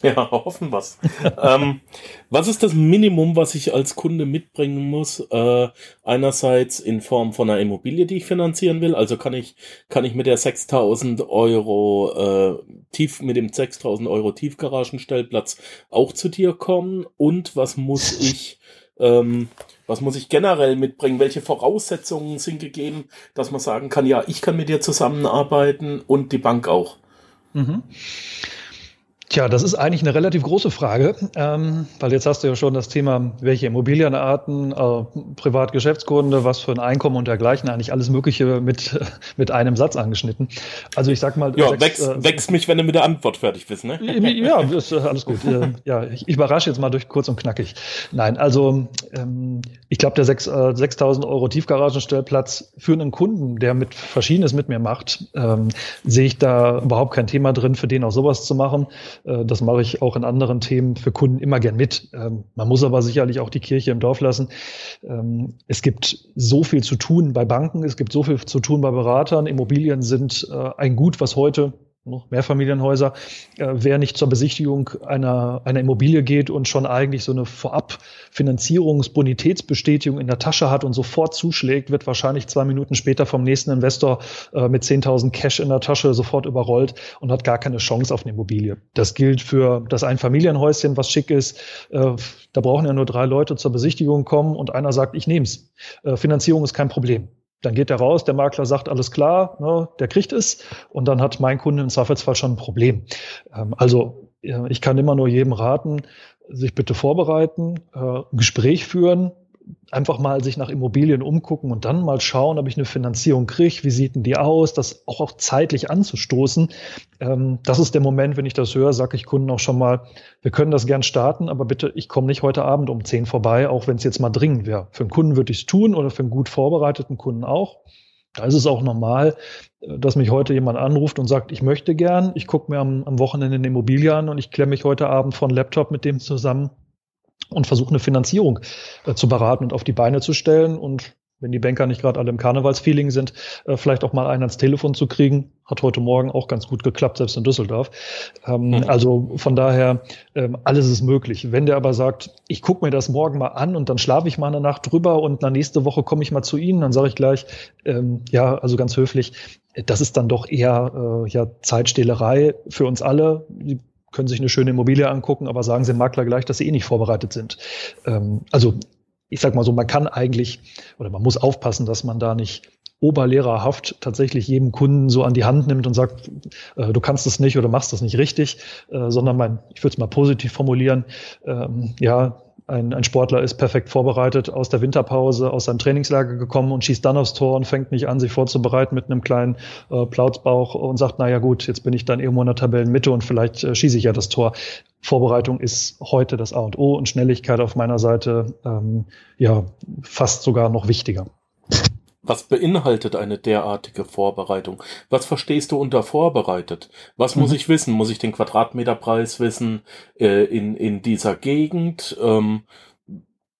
Ja, hoffen wir's. ähm, was ist das Minimum, was ich als Kunde mitbringen muss? Äh, einerseits in Form von einer Immobilie, die ich finanzieren will. Also kann ich, kann ich mit der 6000 Euro, äh, tief, mit dem 6000 Euro Tiefgaragenstellplatz auch zu dir kommen? Und was muss ich, ähm, was muss ich generell mitbringen? Welche Voraussetzungen sind gegeben, dass man sagen kann, ja, ich kann mit dir zusammenarbeiten und die Bank auch? Mhm. Tja, das ist eigentlich eine relativ große Frage, ähm, weil jetzt hast du ja schon das Thema, welche Immobilienarten, äh, Privatgeschäftskunde, was für ein Einkommen und dergleichen, eigentlich alles Mögliche mit, mit einem Satz angeschnitten. Also ich sag mal. Ja, sechs, wächst, äh, wächst mich, wenn du mit der Antwort fertig bist, ne? Ja, ist äh, alles gut. äh, ja, ich, ich überrasche jetzt mal durch kurz und knackig. Nein, also ähm, ich glaube, der 6, äh, 6000 Euro Tiefgaragenstellplatz für einen Kunden, der mit Verschiedenes mit mir macht, ähm, sehe ich da überhaupt kein Thema drin, für den auch sowas zu machen. Äh, das mache ich auch in anderen Themen für Kunden immer gern mit. Ähm, man muss aber sicherlich auch die Kirche im Dorf lassen. Ähm, es gibt so viel zu tun bei Banken, es gibt so viel zu tun bei Beratern. Immobilien sind äh, ein Gut, was heute Mehrfamilienhäuser, äh, wer nicht zur Besichtigung einer, einer Immobilie geht und schon eigentlich so eine Vorab-Finanzierungsbonitätsbestätigung in der Tasche hat und sofort zuschlägt, wird wahrscheinlich zwei Minuten später vom nächsten Investor äh, mit 10.000 Cash in der Tasche sofort überrollt und hat gar keine Chance auf eine Immobilie. Das gilt für das Einfamilienhäuschen, was schick ist. Äh, da brauchen ja nur drei Leute zur Besichtigung kommen und einer sagt, ich nehm's. Äh, Finanzierung ist kein Problem. Dann geht er raus, der Makler sagt, alles klar, ne, der kriegt es und dann hat mein Kunde im Zweifelsfall schon ein Problem. Ähm, also ich kann immer nur jedem raten, sich bitte vorbereiten, äh, ein Gespräch führen, einfach mal sich nach Immobilien umgucken und dann mal schauen, ob ich eine Finanzierung kriege, wie sieht denn die aus, das auch, auch zeitlich anzustoßen. Ähm, das ist der Moment, wenn ich das höre, sage ich Kunden auch schon mal, wir können das gern starten, aber bitte, ich komme nicht heute Abend um zehn vorbei, auch wenn es jetzt mal dringend wäre. Für einen Kunden würde ich es tun oder für einen gut vorbereiteten Kunden auch. Da ist es auch normal, äh, dass mich heute jemand anruft und sagt, ich möchte gern, ich gucke mir am, am Wochenende eine Immobilie an und ich klemme mich heute Abend von Laptop mit dem zusammen und versuche eine Finanzierung äh, zu beraten und auf die Beine zu stellen und wenn die Banker nicht gerade alle im Karnevalsfeeling sind, äh, vielleicht auch mal einen ans Telefon zu kriegen. Hat heute Morgen auch ganz gut geklappt, selbst in Düsseldorf. Ähm, mhm. Also von daher, ähm, alles ist möglich. Wenn der aber sagt, ich gucke mir das morgen mal an und dann schlafe ich mal eine Nacht drüber und na, nächste Woche komme ich mal zu Ihnen, dann sage ich gleich, ähm, ja, also ganz höflich, das ist dann doch eher äh, ja, Zeitstehlerei für uns alle. Die können sich eine schöne Immobilie angucken, aber sagen sie dem Makler gleich, dass sie eh nicht vorbereitet sind. Ähm, also ich sag mal so, man kann eigentlich oder man muss aufpassen, dass man da nicht oberlehrerhaft tatsächlich jedem Kunden so an die Hand nimmt und sagt, äh, du kannst es nicht oder machst das nicht richtig, äh, sondern mein, ich würde es mal positiv formulieren, ähm, ja, ein, ein Sportler ist perfekt vorbereitet aus der Winterpause, aus seinem Trainingslager gekommen und schießt dann aufs Tor und fängt nicht an, sich vorzubereiten mit einem kleinen äh, Plauzbauch und sagt, naja gut, jetzt bin ich dann irgendwo in der Tabellenmitte und vielleicht äh, schieße ich ja das Tor. Vorbereitung ist heute das A und O und Schnelligkeit auf meiner Seite ähm, ja fast sogar noch wichtiger. Was beinhaltet eine derartige Vorbereitung? Was verstehst du unter vorbereitet? Was mhm. muss ich wissen? Muss ich den Quadratmeterpreis wissen äh, in, in dieser Gegend? Ähm,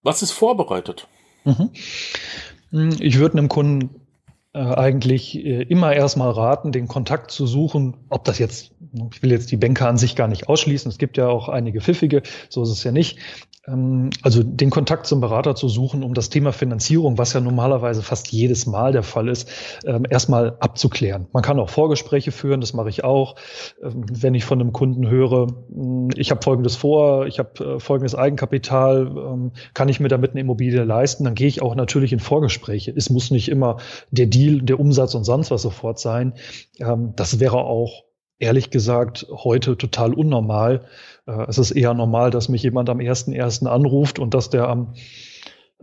was ist vorbereitet? Mhm. Ich würde einem Kunden eigentlich äh, immer erstmal raten, den Kontakt zu suchen, ob das jetzt, ich will jetzt die Banker an sich gar nicht ausschließen, es gibt ja auch einige pfiffige, so ist es ja nicht, ähm, also den Kontakt zum Berater zu suchen, um das Thema Finanzierung, was ja normalerweise fast jedes Mal der Fall ist, ähm, erstmal abzuklären. Man kann auch Vorgespräche führen, das mache ich auch. Ähm, wenn ich von einem Kunden höre, hm, ich habe Folgendes vor, ich habe äh, folgendes Eigenkapital, kann ich mir damit eine Immobilie leisten, dann gehe ich auch natürlich in Vorgespräche. Es muss nicht immer der Deal, der Umsatz und sonst was sofort sein. Das wäre auch ehrlich gesagt heute total unnormal. Äh, es ist eher normal, dass mich jemand am 1.1. anruft und dass der am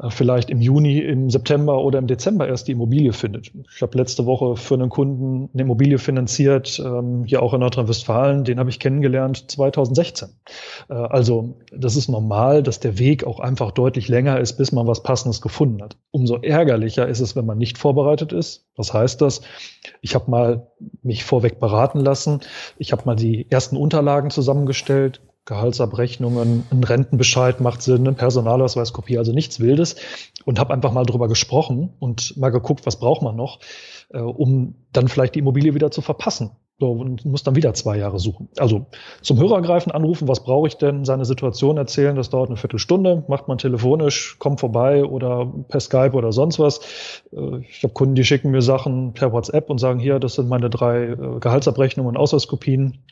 vielleicht im Juni, im September oder im Dezember erst die Immobilie findet. Ich habe letzte Woche für einen Kunden eine Immobilie finanziert, ähm, hier auch in Nordrhein-Westfalen, den habe ich kennengelernt 2016. Äh, also das ist normal, dass der Weg auch einfach deutlich länger ist, bis man was Passendes gefunden hat. Umso ärgerlicher ist es, wenn man nicht vorbereitet ist. Was heißt das? Ich habe mal mich vorweg beraten lassen. Ich habe mal die ersten Unterlagen zusammengestellt, Gehaltsabrechnungen, ein Rentenbescheid macht Sinn, eine Personalausweiskopie, also nichts Wildes und habe einfach mal drüber gesprochen und mal geguckt, was braucht man noch, äh, um dann vielleicht die Immobilie wieder zu verpassen. So, und muss dann wieder zwei Jahre suchen. Also zum Hörer greifen, anrufen, was brauche ich denn, seine Situation erzählen, das dauert eine Viertelstunde, macht man telefonisch, kommt vorbei oder per Skype oder sonst was. Äh, ich habe Kunden, die schicken mir Sachen per WhatsApp und sagen, hier, das sind meine drei äh, Gehaltsabrechnungen und Ausweiskopien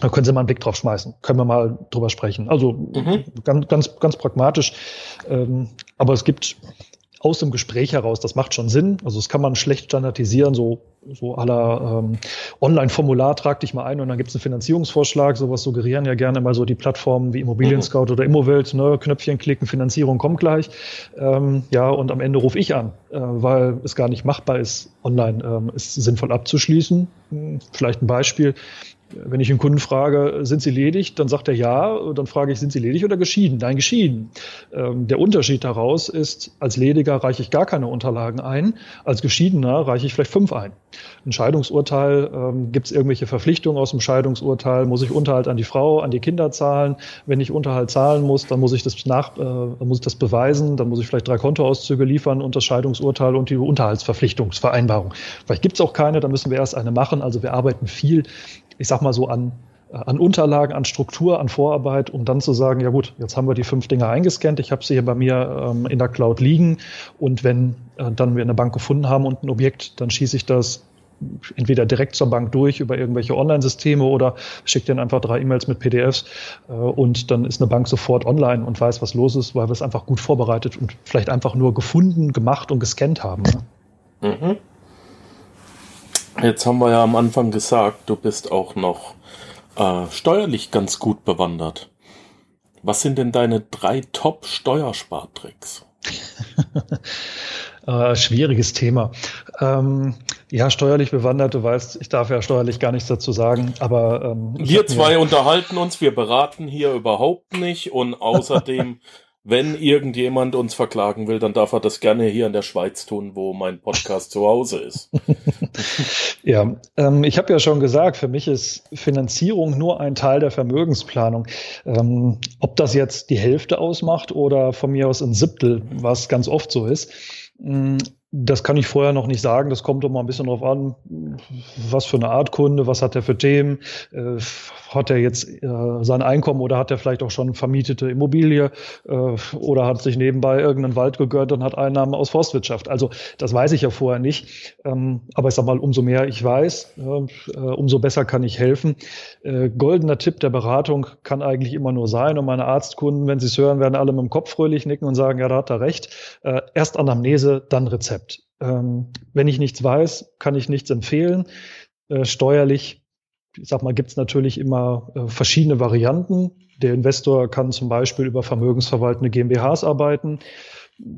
da können Sie mal einen Blick drauf schmeißen. Können wir mal drüber sprechen. Also mhm. ganz, ganz, ganz pragmatisch. Ähm, aber es gibt aus dem Gespräch heraus, das macht schon Sinn. Also das kann man schlecht standardisieren, so, so aller ähm, Online-Formular trag dich mal ein und dann gibt es einen Finanzierungsvorschlag. Sowas suggerieren ja gerne mal so die Plattformen wie Immobilien Scout mhm. oder Immowelt, ne? Knöpfchen klicken, Finanzierung kommt gleich. Ähm, ja, und am Ende rufe ich an, äh, weil es gar nicht machbar ist, online ähm, ist sinnvoll abzuschließen. Hm, vielleicht ein Beispiel. Wenn ich einen Kunden frage, sind Sie ledig, dann sagt er ja. Dann frage ich, sind Sie ledig oder geschieden? Nein, geschieden. Ähm, der Unterschied daraus ist, als Lediger reiche ich gar keine Unterlagen ein, als Geschiedener reiche ich vielleicht fünf ein. Ein Scheidungsurteil, ähm, gibt es irgendwelche Verpflichtungen aus dem Scheidungsurteil? Muss ich Unterhalt an die Frau, an die Kinder zahlen? Wenn ich Unterhalt zahlen muss, dann muss ich das nach, äh, muss ich das beweisen, dann muss ich vielleicht drei Kontoauszüge liefern und das Scheidungsurteil und die Unterhaltsverpflichtungsvereinbarung. Vielleicht gibt es auch keine, dann müssen wir erst eine machen. Also wir arbeiten viel ich sag mal so, an an Unterlagen, an Struktur, an Vorarbeit, um dann zu sagen, ja gut, jetzt haben wir die fünf Dinge eingescannt, ich habe sie hier bei mir ähm, in der Cloud liegen und wenn äh, dann wir eine Bank gefunden haben und ein Objekt, dann schieße ich das entweder direkt zur Bank durch über irgendwelche Online-Systeme oder schicke denen einfach drei E-Mails mit PDFs äh, und dann ist eine Bank sofort online und weiß, was los ist, weil wir es einfach gut vorbereitet und vielleicht einfach nur gefunden, gemacht und gescannt haben. Ne? Mhm. Jetzt haben wir ja am Anfang gesagt, du bist auch noch äh, steuerlich ganz gut bewandert. Was sind denn deine drei Top-Steuerspartricks? äh, schwieriges Thema. Ähm, ja, steuerlich bewandert, du weißt, ich darf ja steuerlich gar nichts dazu sagen, aber ähm, wir zwei unterhalten uns, wir beraten hier überhaupt nicht und außerdem wenn irgendjemand uns verklagen will, dann darf er das gerne hier in der Schweiz tun, wo mein Podcast zu Hause ist. ja, ähm, ich habe ja schon gesagt, für mich ist Finanzierung nur ein Teil der Vermögensplanung. Ähm, ob das jetzt die Hälfte ausmacht oder von mir aus ein Siebtel, was ganz oft so ist, mm, das kann ich vorher noch nicht sagen. Das kommt mal ein bisschen drauf an, was für eine Art Kunde, was hat er für Themen, äh, hat er jetzt äh, sein Einkommen oder hat er vielleicht auch schon vermietete Immobilie äh, oder hat sich nebenbei irgendeinen Wald gegönnt und hat Einnahmen aus Forstwirtschaft. Also das weiß ich ja vorher nicht. Ähm, aber ich sag mal, umso mehr ich weiß, äh, umso besser kann ich helfen. Äh, goldener Tipp der Beratung kann eigentlich immer nur sein. Und meine Arztkunden, wenn sie es hören, werden alle mit dem Kopf fröhlich nicken und sagen, ja, da hat er recht. Äh, erst Anamnese, dann Rezept. Ähm, wenn ich nichts weiß, kann ich nichts empfehlen. Äh, steuerlich, ich sag mal, gibt es natürlich immer äh, verschiedene Varianten. Der Investor kann zum Beispiel über vermögensverwaltende GmbHs arbeiten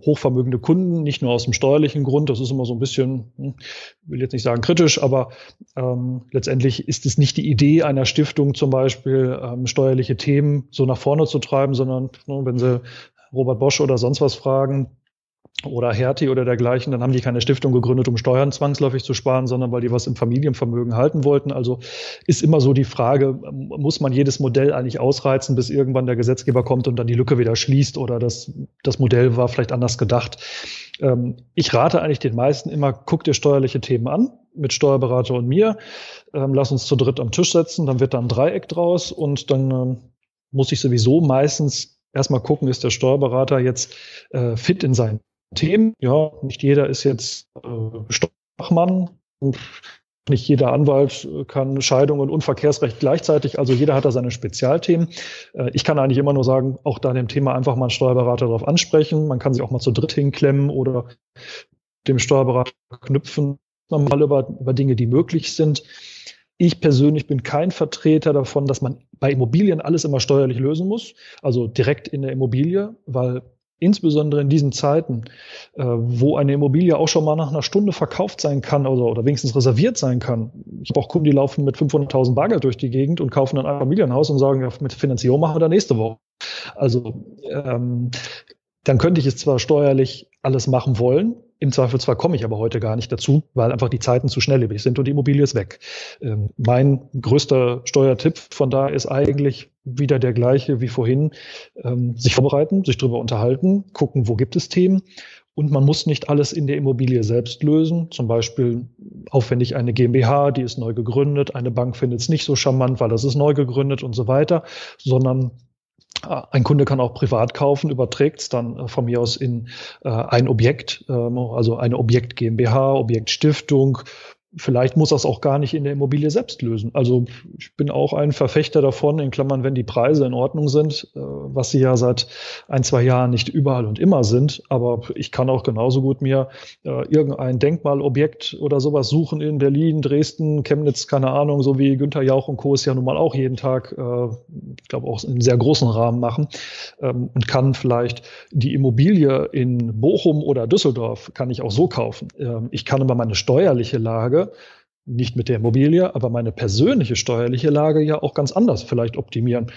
hochvermögende Kunden, nicht nur aus dem steuerlichen Grund, das ist immer so ein bisschen, hm, will jetzt nicht sagen kritisch, aber ähm, letztendlich ist es nicht die Idee einer Stiftung zum Beispiel, ähm, steuerliche Themen so nach vorne zu treiben, sondern ne, wenn Sie Robert Bosch oder sonst was fragen, oder Hertie oder dergleichen, dann haben die keine Stiftung gegründet, um Steuern zwangsläufig zu sparen, sondern weil die was im Familienvermögen halten wollten. Also ist immer so die Frage, muss man jedes Modell eigentlich ausreizen, bis irgendwann der Gesetzgeber kommt und dann die Lücke wieder schließt oder das, das Modell war vielleicht anders gedacht. Ähm, ich rate eigentlich den meisten immer, guck dir steuerliche Themen an mit Steuerberater und mir, ähm, lass uns zu dritt am Tisch setzen, dann wird da ein Dreieck draus und dann ähm, muss ich sowieso meistens erstmal gucken, ist der Steuerberater jetzt äh, fit in seinen Themen. Ja, nicht jeder ist jetzt äh, und nicht jeder Anwalt kann Scheidung und Unverkehrsrecht gleichzeitig. Also jeder hat da seine Spezialthemen. Äh, ich kann eigentlich immer nur sagen, auch da dem Thema einfach mal einen Steuerberater darauf ansprechen. Man kann sich auch mal zu dritt hinklemmen oder dem Steuerberater knüpfen, mal über, über Dinge, die möglich sind. Ich persönlich bin kein Vertreter davon, dass man bei Immobilien alles immer steuerlich lösen muss, also direkt in der Immobilie, weil insbesondere in diesen Zeiten, äh, wo eine Immobilie auch schon mal nach einer Stunde verkauft sein kann oder, oder wenigstens reserviert sein kann. Ich habe auch Kunden, die laufen mit 500.000 Bargeld durch die Gegend und kaufen dann ein Familienhaus und sagen, ja, mit Finanzierung machen wir da nächste Woche. Also ähm, dann könnte ich es zwar steuerlich alles machen wollen, im Zweifelsfall komme ich aber heute gar nicht dazu, weil einfach die Zeiten zu schnelllebig sind und die Immobilie ist weg. Ähm, mein größter Steuertipp von da ist eigentlich wieder der gleiche wie vorhin. Ähm, sich vorbereiten, sich darüber unterhalten, gucken, wo gibt es Themen. Und man muss nicht alles in der Immobilie selbst lösen. Zum Beispiel aufwendig eine GmbH, die ist neu gegründet. Eine Bank findet es nicht so charmant, weil das ist neu gegründet und so weiter, sondern ein Kunde kann auch privat kaufen, überträgt es dann äh, von mir aus in äh, ein Objekt, ähm, also eine Objekt GmbH, Objektstiftung, vielleicht muss das auch gar nicht in der Immobilie selbst lösen. Also ich bin auch ein Verfechter davon, in Klammern, wenn die Preise in Ordnung sind, äh, was sie ja seit ein, zwei Jahren nicht überall und immer sind. Aber ich kann auch genauso gut mir äh, irgendein Denkmalobjekt oder sowas suchen in Berlin, Dresden, Chemnitz, keine Ahnung, so wie Günther Jauch und Co. es ja nun mal auch jeden Tag, äh, ich glaube auch in sehr großen Rahmen machen ähm, und kann vielleicht die Immobilie in Bochum oder Düsseldorf kann ich auch so kaufen. Ähm, ich kann aber meine steuerliche Lage nicht mit der Immobilie, aber meine persönliche steuerliche Lage ja auch ganz anders vielleicht optimieren.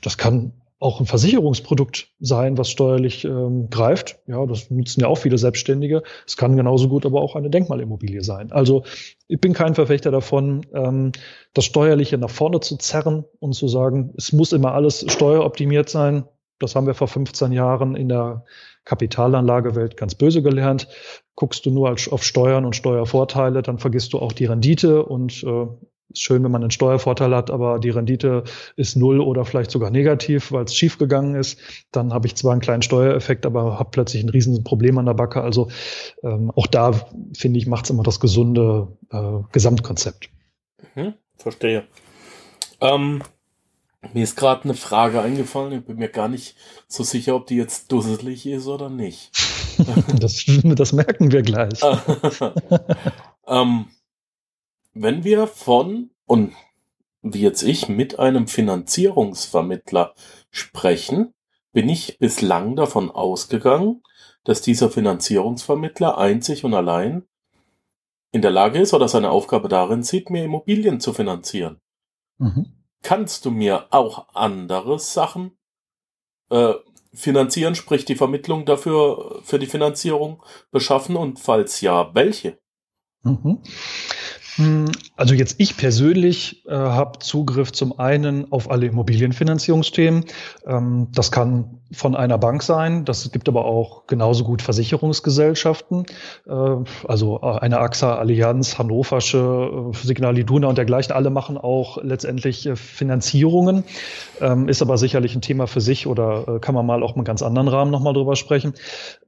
Das kann auch ein Versicherungsprodukt sein, was steuerlich ähm, greift. Ja, das nutzen ja auch viele Selbstständige. Es kann genauso gut aber auch eine Denkmalimmobilie sein. Also ich bin kein Verfechter davon, ähm, das Steuerliche nach vorne zu zerren und zu sagen, es muss immer alles steueroptimiert sein. Das haben wir vor 15 Jahren in der Kapitalanlagewelt ganz böse gelernt. Guckst du nur auf Steuern und Steuervorteile, dann vergisst du auch die Rendite und äh, Ist schön, wenn man einen Steuervorteil hat, aber die Rendite ist null oder vielleicht sogar negativ, weil es schiefgegangen ist. Dann habe ich zwar einen kleinen Steuereffekt, aber habe plötzlich ein riesen Problem an der Backe. Also ähm, auch da, finde ich, macht es immer das gesunde äh, Gesamtkonzept. Mhm, verstehe. Ähm, mir ist gerade eine Frage eingefallen. Ich bin mir gar nicht so sicher, ob die jetzt dusselig ist oder nicht. das, das merken wir gleich. ähm, wenn wir von und wie jetzt ich mit einem Finanzierungsvermittler sprechen, bin ich bislang davon ausgegangen, dass dieser Finanzierungsvermittler einzig und allein in der Lage ist oder seine Aufgabe darin sieht, mir Immobilien zu finanzieren. Mhm. Kannst du mir auch andere Sachen äh, finanzieren, sprich die Vermittlung dafür für die Finanzierung beschaffen und falls ja, welche? Mhm. Hm, also jetzt ich persönlich äh, habe Zugriff zum einen auf alle Immobilienfinanzierungsthemen. Ähm, das kann von einer Bank sein. Das gibt aber auch genauso gut Versicherungsgesellschaften, äh, also äh, eine AXA, Allianz, Hannoversche, äh, Signal Iduna und dergleichen. Alle machen auch letztendlich Finanzierungen, ähm, ist aber sicherlich ein Thema für sich oder kann man mal auch einen ganz anderen Rahmen nochmal drüber sprechen.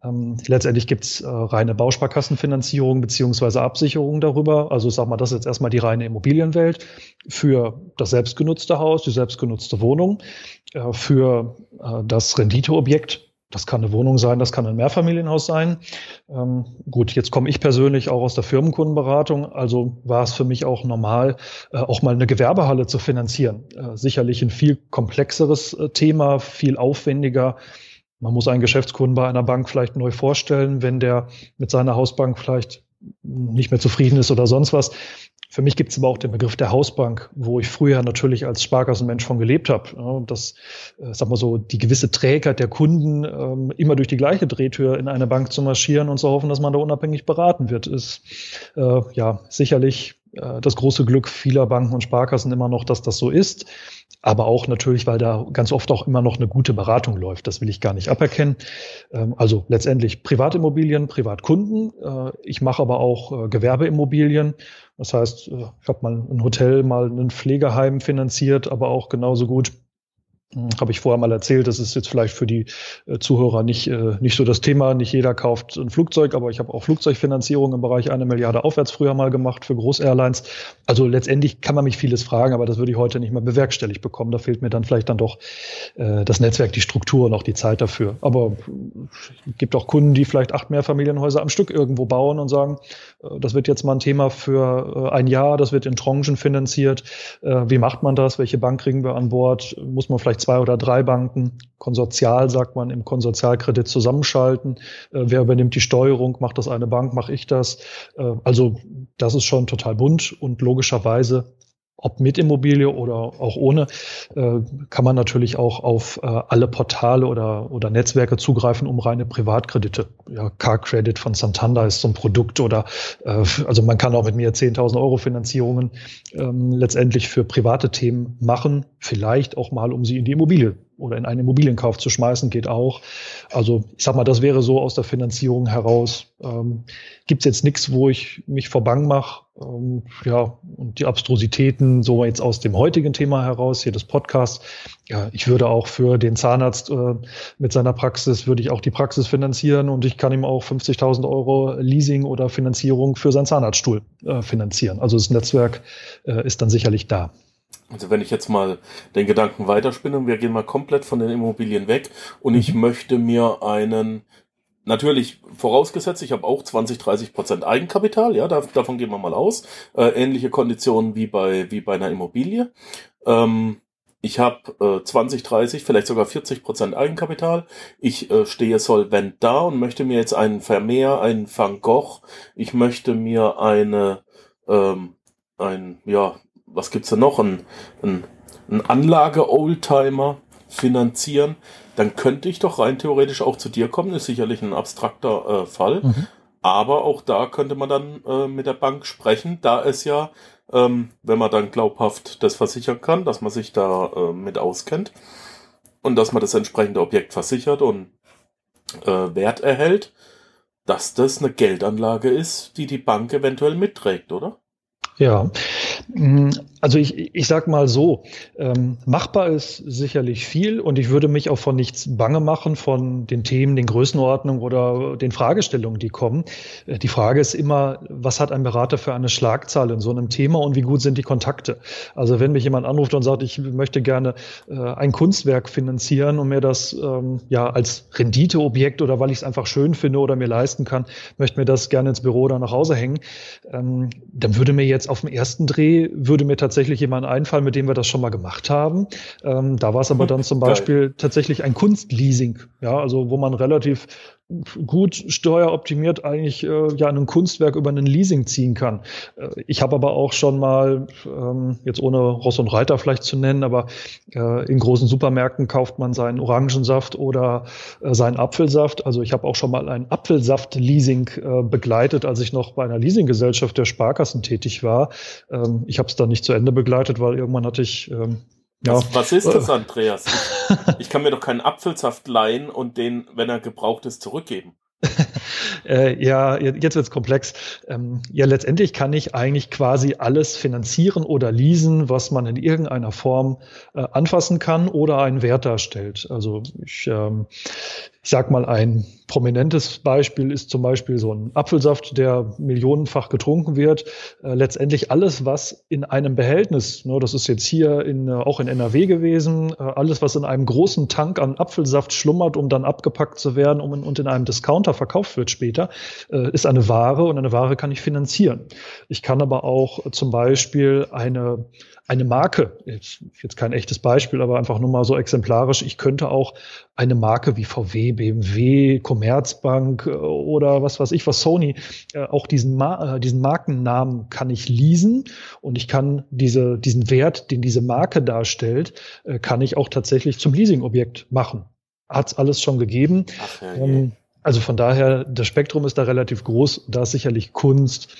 Ähm, letztendlich gibt's reine Bausparkassenfinanzierung beziehungsweise Absicherung darüber. Also sag mal, das ist jetzt erstmal die reine Immobilienwelt für das selbstgenutzte Haus, die selbstgenutzte Wohnung, für das Rendite Renditeobjekt. Das kann eine Wohnung sein, das kann ein Mehrfamilienhaus sein. Ähm, gut, jetzt komme ich persönlich auch aus der Firmenkundenberatung, also war es für mich auch normal, äh, auch mal eine Gewerbehalle zu finanzieren. Äh, sicherlich ein viel komplexeres äh, Thema, viel aufwendiger. Man muss einen Geschäftskunden bei einer Bank vielleicht neu vorstellen, wenn der mit seiner Hausbank vielleicht nicht mehr zufrieden ist oder sonst was. Für mich gibt es aber auch den Begriff der Hausbank, wo ich früher natürlich als Sparkassenmensch von gelebt habe. Ja, dass, äh, sag mal so, die gewisse Trägheit der Kunden, ähm, immer durch die gleiche Drehtür in eine Bank zu marschieren und zu hoffen, dass man da unabhängig beraten wird, ist äh, ja sicherlich das große Glück vieler Banken und Sparkassen immer noch, dass das so ist. Aber auch natürlich, weil da ganz oft auch immer noch eine gute Beratung läuft. Das will ich gar nicht aberkennen. Ähm, also letztendlich Privatimmobilien, Privatkunden. Äh, ich mache aber auch äh, Gewerbeimmobilien. Das heißt, ich habe mal ein Hotel, mal ein Pflegeheim finanziert, aber auch genauso gut habe ich vorher mal erzählt, das ist jetzt vielleicht für die äh, Zuhörer nicht, äh, nicht so das Thema. Nicht jeder kauft ein Flugzeug, aber ich habe auch Flugzeugfinanzierung im Bereich eine Milliarde aufwärts früher mal gemacht für Groß-Airlines. Also letztendlich kann man mich vieles fragen, aber das würde ich heute nicht mehr bewerkstelligt bekommen. Da fehlt mir dann vielleicht dann doch äh, das Netzwerk, die Struktur und auch die Zeit dafür. Aber es gibt auch Kunden, die vielleicht acht Mehrfamilienhäuser am Stück irgendwo bauen und sagen, äh, das wird jetzt mal ein Thema für äh, ein Jahr, das wird in Tranchen finanziert. Äh, wie macht man das? Welche Bank kriegen wir an Bord? Muss man vielleicht zwei oder drei Banken, konsortial sagt man, im Konsortialkredit zusammenschalten. Äh, wer übernimmt die Steuerung? Macht das eine Bank? Mache ich das? Äh, also das ist schon total bunt und logischerweise ob mit Immobilie oder auch ohne, äh, kann man natürlich auch auf äh, alle Portale oder, oder Netzwerke zugreifen, um reine Privatkredite. Ja, Car Credit von Santander ist so ein Produkt oder äh, also man kann auch mit mir 10.000 Euro Finanzierungen ähm, letztendlich für private Themen machen, vielleicht auch mal, um sie in die Immobilie oder in einen Immobilienkauf zu schmeißen, geht auch. Also ich sag mal, das wäre so aus der Finanzierung heraus. Ähm, Gibt es jetzt nichts, wo ich mich vor Bang mache. Ähm, ja, und die Abstrusitäten, so jetzt aus dem heutigen Thema heraus, hier des Podcasts. Ja, ich würde auch für den Zahnarzt äh, mit seiner Praxis, würde ich auch die Praxis finanzieren und ich kann ihm auch 50.000 Euro Leasing oder Finanzierung für seinen Zahnarztstuhl äh, finanzieren. Also das Netzwerk äh, ist dann sicherlich da. Also wenn ich jetzt mal den Gedanken weiterspinne wir gehen mal komplett von den Immobilien weg und ich mhm. möchte mir einen, natürlich vorausgesetzt, ich habe auch 20, 30 Prozent Eigenkapital, ja, da, davon gehen wir mal aus, äh, ähnliche Konditionen wie bei, wie bei einer Immobilie. Ähm, ich habe äh, 20, 30, vielleicht sogar 40 Prozent Eigenkapital. Ich äh, stehe solvent da und möchte mir jetzt einen Vermehr, einen Van Gogh, ich möchte mir eine, ähm, ein, ja, was gibt's da noch? Ein, ein, ein Anlage-Oldtimer finanzieren, dann könnte ich doch rein theoretisch auch zu dir kommen. Ist sicherlich ein abstrakter äh, Fall. Mhm. Aber auch da könnte man dann äh, mit der Bank sprechen, da es ja, ähm, wenn man dann glaubhaft das versichern kann, dass man sich da äh, mit auskennt und dass man das entsprechende Objekt versichert und äh, Wert erhält, dass das eine Geldanlage ist, die die Bank eventuell mitträgt, oder? Ja, mm, Also ich, ich sag mal so, ähm, machbar ist sicherlich viel und ich würde mich auch von nichts bange machen von den Themen, den Größenordnungen oder den Fragestellungen, die kommen. Äh, die Frage ist immer, was hat ein Berater für eine Schlagzahl in so einem Thema und wie gut sind die Kontakte? Also wenn mich jemand anruft und sagt, ich möchte gerne äh, ein Kunstwerk finanzieren und mir das ähm, ja als Renditeobjekt oder weil ich es einfach schön finde oder mir leisten kann, möchte mir das gerne ins Büro oder nach Hause hängen, ähm, dann würde mir jetzt auf dem ersten Dreh, würde mir tatsächlich tatsächlich jemanden einfallen, mit dem wir das schon mal gemacht haben. Ähm, da war es aber dann zum Beispiel tatsächlich ein Kunstleasing, ja, also wo man relativ gut steueroptimiert eigentlich äh, ja ein Kunstwerk über einen Leasing ziehen kann. Äh, ich habe aber auch schon mal, ähm, jetzt ohne Ross und Reiter vielleicht zu nennen, aber äh, in großen Supermärkten kauft man seinen Orangensaft oder äh, seinen Apfelsaft. Also ich habe auch schon mal ein Apfelsaft-Leasing äh, begleitet, als ich noch bei einer Leasinggesellschaft der Sparkassen tätig war. Ähm, ich habe es dann nicht zu Ende begleitet, weil irgendwann hatte ich ähm, ja. Was, was, ist das, Andreas? Ich, ich, kann mir doch keinen Apfelsaft leihen und den, wenn er gebraucht ist, zurückgeben. äh, ja, jetzt wird's komplex. Ähm, ja, letztendlich kann ich eigentlich quasi alles finanzieren oder leasen, was man in irgendeiner Form äh, anfassen kann oder einen Wert darstellt. Also ich, ähm, ich sag mal, ein prominentes Beispiel ist zum Beispiel so ein Apfelsaft, der millionenfach getrunken wird. Äh, letztendlich alles, was in einem Behältnis, ne, das ist jetzt hier in, äh, auch in NRW gewesen, äh, alles, was in einem großen Tank an Apfelsaft schlummert, um dann abgepackt zu werden um, und in einem Discounter verkauft wird später, äh, ist eine Ware und eine Ware kann ich finanzieren. Ich kann aber auch zum Beispiel eine eine Marke, jetzt, jetzt kein echtes Beispiel, aber einfach nur mal so exemplarisch, ich könnte auch eine Marke wie VW, BMW, Commerzbank äh, oder was weiß ich, was Sony, äh, auch diesen, Ma äh, diesen Markennamen kann ich leasen und ich kann diese, diesen Wert, den diese Marke darstellt, kann ich auch tatsächlich zum Leasingobjekt machen. Hat's alles schon gegeben. Ach, ja, ähm, also von daher, das Spektrum ist da relativ groß. Da ist sicherlich Kunst,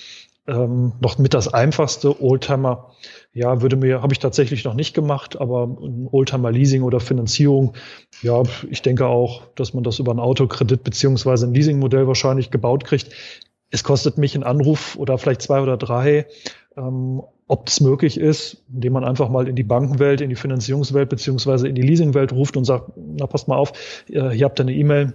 ähm, noch mit das einfachste Oldtimer. Ja, würde mir, habe ich tatsächlich noch nicht gemacht, aber ein Oldtimer-Leasing oder Finanzierung, ja, ich denke auch, dass man das über ein Autokredit beziehungsweise ein Leasingmodell wahrscheinlich gebaut kriegt. Es kostet mich einen Anruf oder vielleicht zwei oder drei, ähm, ob es möglich ist, indem man einfach mal in die Bankenwelt, in die Finanzierungswelt beziehungsweise in die Leasingwelt ruft und sagt, na passt mal auf, äh, hier habt ihr eine E-Mail,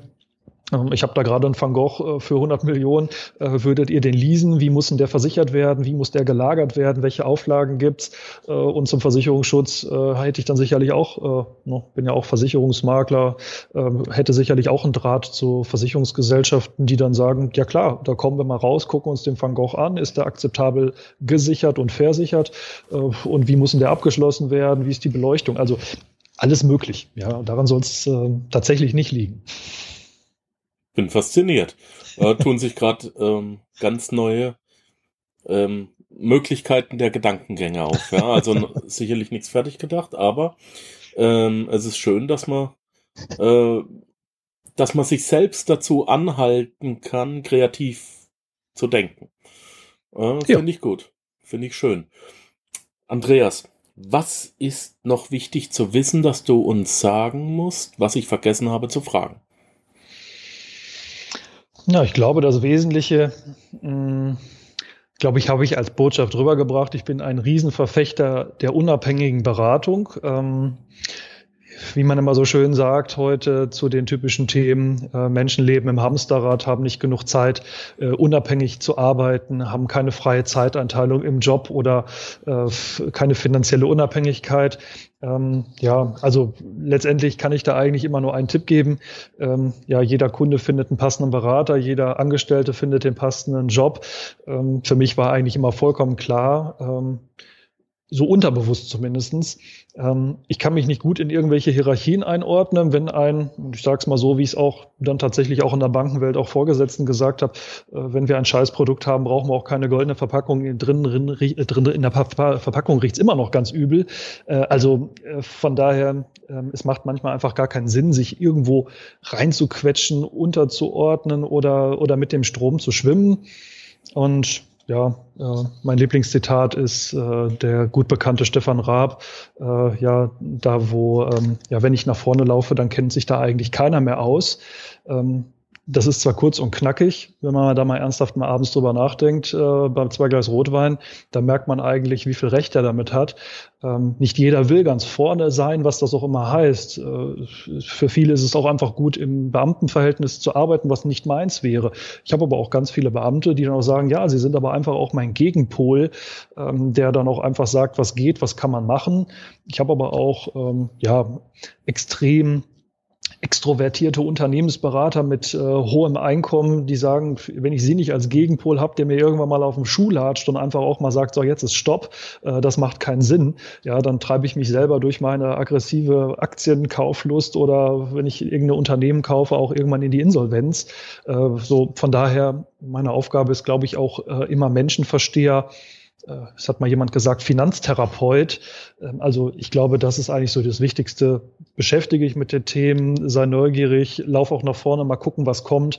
ich habe da gerade einen Van Gogh äh, für 100 Millionen. Äh, würdet ihr den leasen? Wie muss denn der versichert werden? Wie muss der gelagert werden? Welche Auflagen gibt's? Äh, und zum Versicherungsschutz hätte ich dann sicherlich auch, ne, bin ja auch Versicherungsmakler, ähm, hätte sicherlich auch einen Draht zu Versicherungsgesellschaften, die dann sagen, ja klar, da kommen wir mal raus, gucken uns den Van Gogh an. Ist der akzeptabel gesichert und versichert? Und wie muss denn der abgeschlossen werden? Wie ist die Beleuchtung? Also alles möglich. Ja, daran soll es tatsächlich nicht liegen bin fasziniert. Da tun sich gerade ähm, ganz neue ähm, Möglichkeiten der Gedankengänge auf. Ja? Also sicherlich nichts fertig gedacht, aber ähm, es ist schön, dass man, äh, dass man sich selbst dazu anhalten kann, kreativ zu denken. Äh, Finde ja. ich gut. Finde ich schön. Andreas, was ist noch wichtig zu wissen, dass du uns sagen musst, was ich vergessen habe zu fragen? Ja, ich glaube, das Wesentliche, mh, hm, glaube ich, habe ich als Botschaft rübergebracht. Ich bin ein Riesenverfechter der unabhängigen Beratung. Ähm, wie man immer so schön sagt, heute zu den typischen Themen, äh, Menschen leben im Hamsterrad, haben nicht genug Zeit, äh, unabhängig zu arbeiten, haben keine freie Zeiteinteilung im Job oder äh, keine finanzielle Unabhängigkeit. Ähm, ja, also letztendlich kann ich da eigentlich immer nur einen Tipp geben. Ähm, ja, jeder Kunde findet einen passenden Berater, jeder Angestellte findet den passenden Job. Ähm, für mich war eigentlich immer vollkommen klar, ähm, so unterbewusst zumindestens. Ähm, ich kann mich nicht gut in irgendwelche Hierarchien einordnen, wenn ein, ich sage es mal so, wie ich es auch dann tatsächlich auch in der Bankenwelt auch Vorgesetzten gesagt habe, äh, wenn wir ein Scheißprodukt haben, brauchen wir auch keine goldene Verpackung. Drin, drin, drin in der Verpackung riecht's immer noch ganz übel. Äh, also äh, von daher, äh, es macht manchmal einfach gar keinen Sinn, sich irgendwo reinzuquetschen, unterzuordnen oder, oder mit dem Strom zu schwimmen. Und ja, äh, mein Lieblingszitat ist äh, der gut bekannte Stefan Raab. Äh, ja, da wo, ähm, ja, wenn ich nach vorne laufe, dann kennt sich da eigentlich keiner mehr aus. Ähm, das ist zwar kurz und knackig, wenn man da mal ernsthaft mal abends drüber nachdenkt, äh, beim zwei Glas Rotwein, da merkt man eigentlich, wie viel Recht er damit hat. Ähm, nicht jeder will ganz vorne sein, was das auch immer heißt. Äh, für viele ist es auch einfach gut, im Beamtenverhältnis zu arbeiten, was nicht meins wäre. Ich habe aber auch ganz viele Beamte, die dann auch sagen, ja, sie sind aber einfach auch mein Gegenpol, ähm, der dann auch einfach sagt, was geht, was kann man machen. Ich habe aber auch ähm, ja extrem extrovertierte Unternehmensberater mit äh, hohem Einkommen, die sagen, wenn ich sie nicht als Gegenpol habe, der mir irgendwann mal auf dem Schuh latscht und einfach auch mal sagt, so jetzt ist Stopp, äh, das macht keinen Sinn, ja, dann treibe ich mich selber durch meine aggressive Aktienkauflust oder wenn ich irgendeine Unternehmen kaufe, auch irgendwann in die Insolvenz. Äh, so von daher, meine Aufgabe ist, glaube ich, auch äh, immer Menschenversteher, es hat mal jemand gesagt, Finanztherapeut. Ähm, also ich glaube, das ist eigentlich so das Wichtigste. Beschäftige ich mit den Themen, sei neugierig, lauf auch nach vorne, mal gucken, was kommt.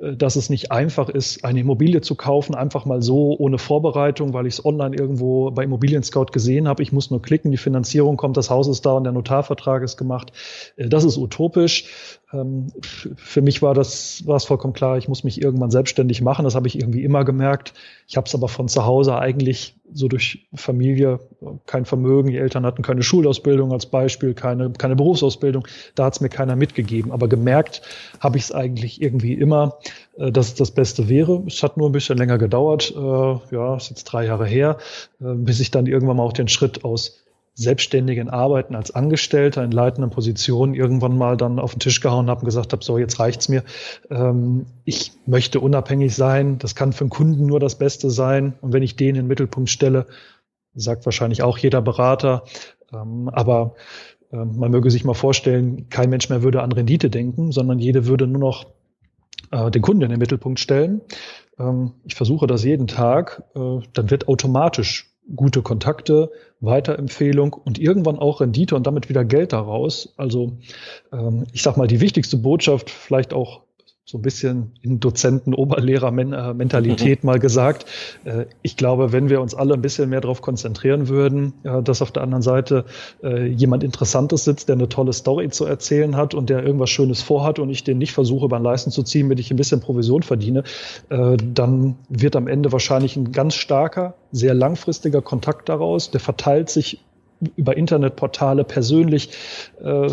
Äh, dass es nicht einfach ist, eine Immobilie zu kaufen, einfach mal so ohne Vorbereitung, weil ich es online irgendwo bei Immobilien Scout gesehen habe. Ich muss nur klicken, die Finanzierung kommt, das Haus ist da und der Notarvertrag ist gemacht. Äh, das ist utopisch. Ähm, für mich war das war es vollkommen klar, ich muss mich irgendwann selbstständig machen. Das habe ich irgendwie immer gemerkt. Ich habe es aber von zu Hause eigentlich so durch Familie kein Vermögen. Die Eltern hatten keine Schulausbildung als Beispiel, keine, keine Berufsausbildung. Da hat es mir keiner mitgegeben. Aber gemerkt habe ich es eigentlich irgendwie immer, äh, dass es das Beste wäre. Es hat nur ein bisschen länger gedauert. Äh, ja, ist jetzt drei Jahre her, äh, bis ich dann irgendwann mal auch den Schritt aus selbstständigen Arbeiten als Angestellter in leitenden Positionen irgendwann mal dann auf den Tisch gehauen habe und gesagt habe, so jetzt reicht's mir. Ähm, ich möchte unabhängig sein. Das kann für einen Kunden nur das Beste sein. Und wenn ich den in den Mittelpunkt stelle, sagt wahrscheinlich auch jeder Berater. Ähm, aber ähm, man möge sich mal vorstellen, kein Mensch mehr würde an Rendite denken, sondern jede würde nur noch äh, den Kunden in den Mittelpunkt stellen. Ähm, ich versuche das jeden Tag. Äh, dann wird automatisch gute Kontakte, Weiterempfehlung und irgendwann auch Rendite und damit wieder Geld daraus. Also ähm, ich sag mal, die wichtigste Botschaft, vielleicht auch so ein bisschen in Dozenten-Oberlehrer-Mentalität mal gesagt. Äh, ich glaube, wenn wir uns alle ein bisschen mehr darauf konzentrieren würden, dass auf der anderen Seite äh, jemand Interessantes sitzt, der eine tolle Story zu erzählen hat und der irgendwas Schönes vorhat und ich den nicht versuche, über den Leisten zu ziehen, damit ich ein bisschen Provision verdiene, äh, dann wird am Ende wahrscheinlich ein ganz starker, sehr langfristiger Kontakt daraus. Der verteilt sich über Internetportale persönlich. Äh,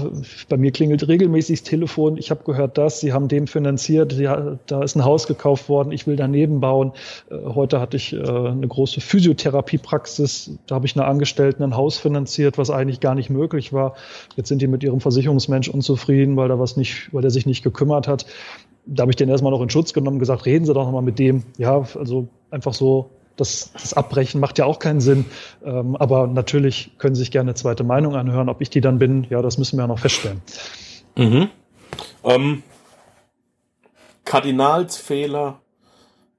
bei mir klingelt regelmäßig das Telefon. Ich habe gehört das, Sie haben dem finanziert, ja, da ist ein Haus gekauft worden, ich will daneben bauen. Äh, heute hatte ich äh, eine große Physiotherapiepraxis, da habe ich einer Angestellten ein Haus finanziert, was eigentlich gar nicht möglich war. Jetzt sind die mit ihrem Versicherungsmensch unzufrieden, weil er was nicht, weil er sich nicht gekümmert hat. Da habe ich den erstmal noch in Schutz genommen, gesagt, reden Sie doch nochmal mit dem. Ja, also einfach so das, das Abbrechen macht ja auch keinen Sinn. Ähm, aber natürlich können Sie sich gerne eine zweite Meinung anhören. Ob ich die dann bin, ja, das müssen wir ja noch feststellen. Mhm. Ähm, Kardinalsfehler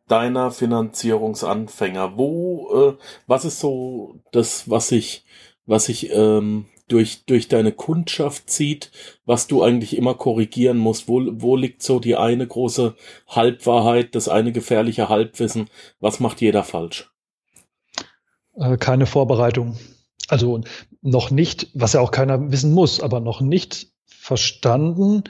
deiner Finanzierungsanfänger. Wo, äh, was ist so das, was ich, was ich ähm, durch, durch deine Kundschaft zieht, was du eigentlich immer korrigieren musst? Wo, wo liegt so die eine große Halbwahrheit, das eine gefährliche Halbwissen? Was macht jeder falsch? Äh, keine Vorbereitung. Also noch nicht, was ja auch keiner wissen muss, aber noch nicht verstanden,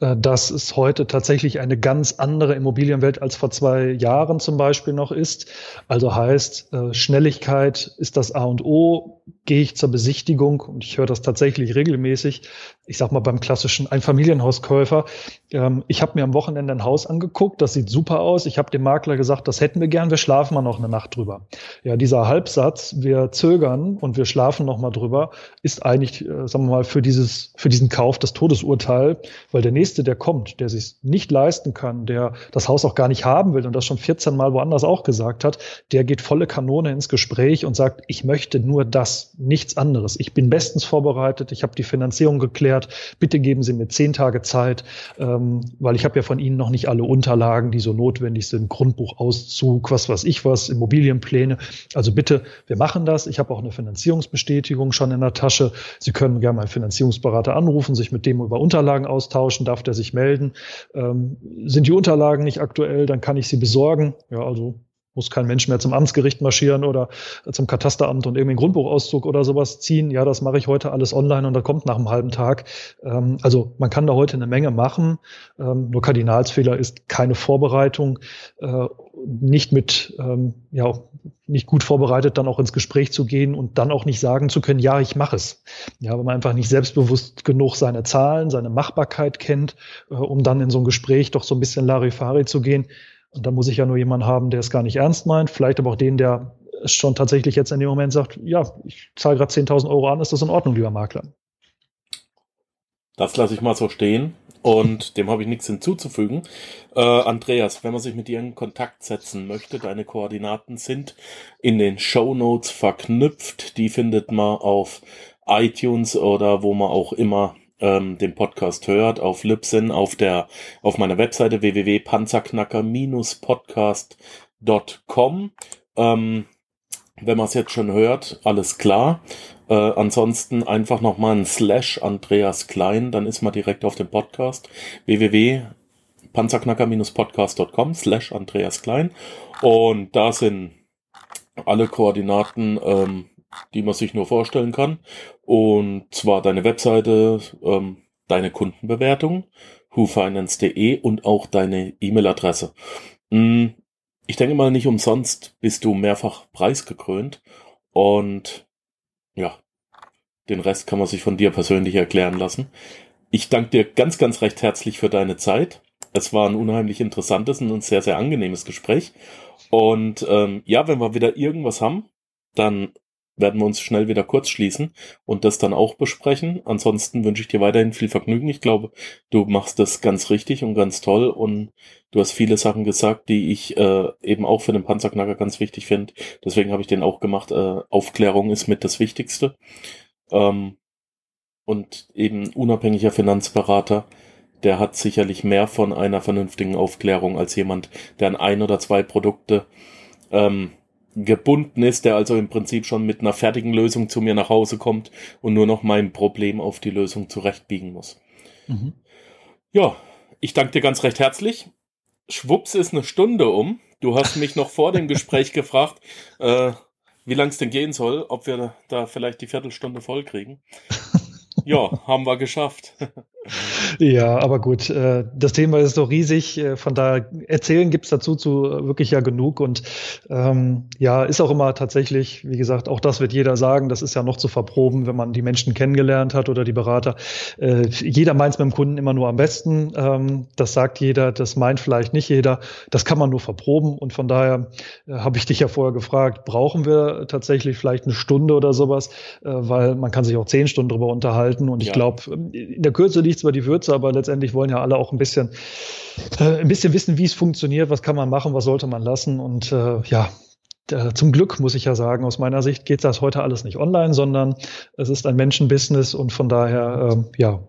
dass es heute tatsächlich eine ganz andere Immobilienwelt als vor zwei Jahren zum Beispiel noch ist. Also heißt, äh, Schnelligkeit ist das A und O. Gehe ich zur Besichtigung und ich höre das tatsächlich regelmäßig. Ich sag mal beim klassischen Einfamilienhauskäufer. Ähm, ich habe mir am Wochenende ein Haus angeguckt, das sieht super aus. Ich habe dem Makler gesagt, das hätten wir gern, wir schlafen mal noch eine Nacht drüber. Ja, dieser Halbsatz, wir zögern und wir schlafen noch mal drüber, ist eigentlich, äh, sagen wir mal, für dieses, für diesen Kauf das Todesurteil, weil der nächste nächste, der kommt, der sich nicht leisten kann, der das Haus auch gar nicht haben will und das schon 14 Mal woanders auch gesagt hat, der geht volle Kanone ins Gespräch und sagt, ich möchte nur das, nichts anderes. Ich bin bestens vorbereitet, ich habe die Finanzierung geklärt, bitte geben Sie mir zehn Tage Zeit, ähm, weil ich habe ja von Ihnen noch nicht alle Unterlagen, die so notwendig sind, Grundbuchauszug, was weiß ich was, Immobilienpläne. Also bitte, wir machen das. Ich habe auch eine Finanzierungsbestätigung schon in der Tasche. Sie können gerne mal einen Finanzierungsberater anrufen, sich mit dem über Unterlagen austauschen, darf der sich melden. Ähm, sind die Unterlagen nicht aktuell, dann kann ich sie besorgen. Ja, also muss kein Mensch mehr zum Amtsgericht marschieren oder zum Katasteramt und irgendwie einen Grundbuchauszug oder sowas ziehen. Ja, das mache ich heute alles online und da kommt nach einem halben Tag. Ähm, also man kann da heute eine Menge machen. Ähm, nur Kardinalsfehler ist keine Vorbereitung, äh, nicht mit, ähm, ja, nicht gut vorbereitet dann auch ins Gespräch zu gehen und dann auch nicht sagen zu können, ja, ich mache es. Ja, wenn man einfach nicht selbstbewusst genug seine Zahlen, seine Machbarkeit kennt, äh, um dann in so ein Gespräch doch so ein bisschen Larifari zu gehen, und da muss ich ja nur jemanden haben, der es gar nicht ernst meint. Vielleicht aber auch den, der es schon tatsächlich jetzt in dem Moment sagt, ja, ich zahle gerade 10.000 Euro an, ist das in Ordnung, lieber Makler? Das lasse ich mal so stehen und dem habe ich nichts hinzuzufügen. Äh, Andreas, wenn man sich mit dir in Kontakt setzen möchte, deine Koordinaten sind in den Show Notes verknüpft. Die findet man auf iTunes oder wo man auch immer ähm, den Podcast hört, auf Libsyn, auf der, auf meiner Webseite www.panzerknacker-podcast.com. Ähm, wenn man es jetzt schon hört, alles klar. Äh, ansonsten einfach nochmal ein Slash Andreas Klein, dann ist man direkt auf dem Podcast www.panzerknacker-podcast.com slash Andreas Klein und da sind alle Koordinaten ähm, die man sich nur vorstellen kann. Und zwar deine Webseite, ähm, deine Kundenbewertung, whofinance.de und auch deine E-Mail-Adresse. Hm, ich denke mal, nicht umsonst bist du mehrfach preisgekrönt und ja, den Rest kann man sich von dir persönlich erklären lassen. Ich danke dir ganz, ganz recht herzlich für deine Zeit. Es war ein unheimlich interessantes und ein sehr, sehr angenehmes Gespräch. Und ähm, ja, wenn wir wieder irgendwas haben, dann werden wir uns schnell wieder kurz schließen und das dann auch besprechen. Ansonsten wünsche ich dir weiterhin viel Vergnügen. Ich glaube, du machst das ganz richtig und ganz toll und du hast viele Sachen gesagt, die ich äh, eben auch für den Panzerknacker ganz wichtig finde. Deswegen habe ich den auch gemacht. Äh, Aufklärung ist mit das Wichtigste. Ähm, und eben unabhängiger Finanzberater, der hat sicherlich mehr von einer vernünftigen Aufklärung als jemand, der an ein oder zwei Produkte ähm, gebunden ist, der also im Prinzip schon mit einer fertigen Lösung zu mir nach Hause kommt und nur noch mein Problem auf die Lösung zurechtbiegen muss. Mhm. Ja, ich danke dir ganz recht herzlich. Schwupps ist eine Stunde um. Du hast mich noch vor dem Gespräch gefragt, äh, wie lang es denn gehen soll, ob wir da vielleicht die Viertelstunde voll kriegen. Ja, haben wir geschafft. Ja, aber gut, äh, das Thema ist so riesig, äh, von daher erzählen gibt's dazu zu äh, wirklich ja genug und ähm, ja, ist auch immer tatsächlich, wie gesagt, auch das wird jeder sagen, das ist ja noch zu verproben, wenn man die Menschen kennengelernt hat oder die Berater. Äh, jeder meint es mit dem Kunden immer nur am besten, ähm, das sagt jeder, das meint vielleicht nicht jeder, das kann man nur verproben und von daher äh, habe ich dich ja vorher gefragt, brauchen wir tatsächlich vielleicht eine Stunde oder sowas, äh, weil man kann sich auch zehn Stunden drüber unterhalten und ich ja. glaube, in der Kürze liegt zwar die Würze, aber letztendlich wollen ja alle auch ein bisschen, äh, ein bisschen wissen, wie es funktioniert, was kann man machen, was sollte man lassen. Und äh, ja, zum Glück muss ich ja sagen, aus meiner Sicht geht das heute alles nicht online, sondern es ist ein Menschenbusiness und von daher äh, ja,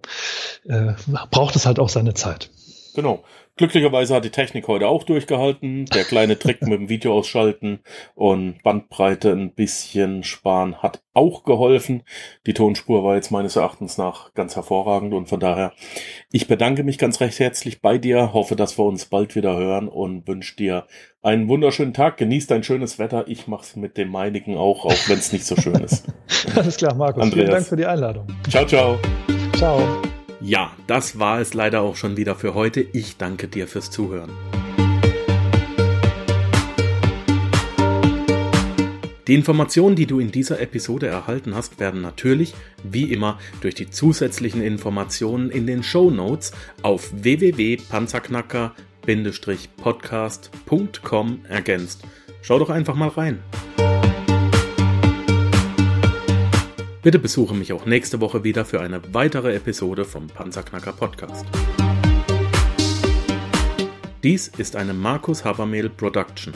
äh, braucht es halt auch seine Zeit. Genau. Glücklicherweise hat die Technik heute auch durchgehalten. Der kleine Trick mit dem Video ausschalten und Bandbreite ein bisschen sparen hat auch geholfen. Die Tonspur war jetzt meines Erachtens nach ganz hervorragend und von daher, ich bedanke mich ganz recht herzlich bei dir, hoffe, dass wir uns bald wieder hören und wünsche dir einen wunderschönen Tag. Genieß dein schönes Wetter. Ich mache es mit dem meinigen auch, auch wenn es nicht so schön ist. Alles klar, Markus. Andreas. Vielen Dank für die Einladung. Ciao, ciao. Ciao. Ja, das war es leider auch schon wieder für heute. Ich danke dir fürs Zuhören. Die Informationen, die du in dieser Episode erhalten hast, werden natürlich, wie immer, durch die zusätzlichen Informationen in den Show Notes auf www.panzerknacker-podcast.com ergänzt. Schau doch einfach mal rein. Bitte besuche mich auch nächste Woche wieder für eine weitere Episode vom Panzerknacker Podcast. Dies ist eine Markus Habermehl Production.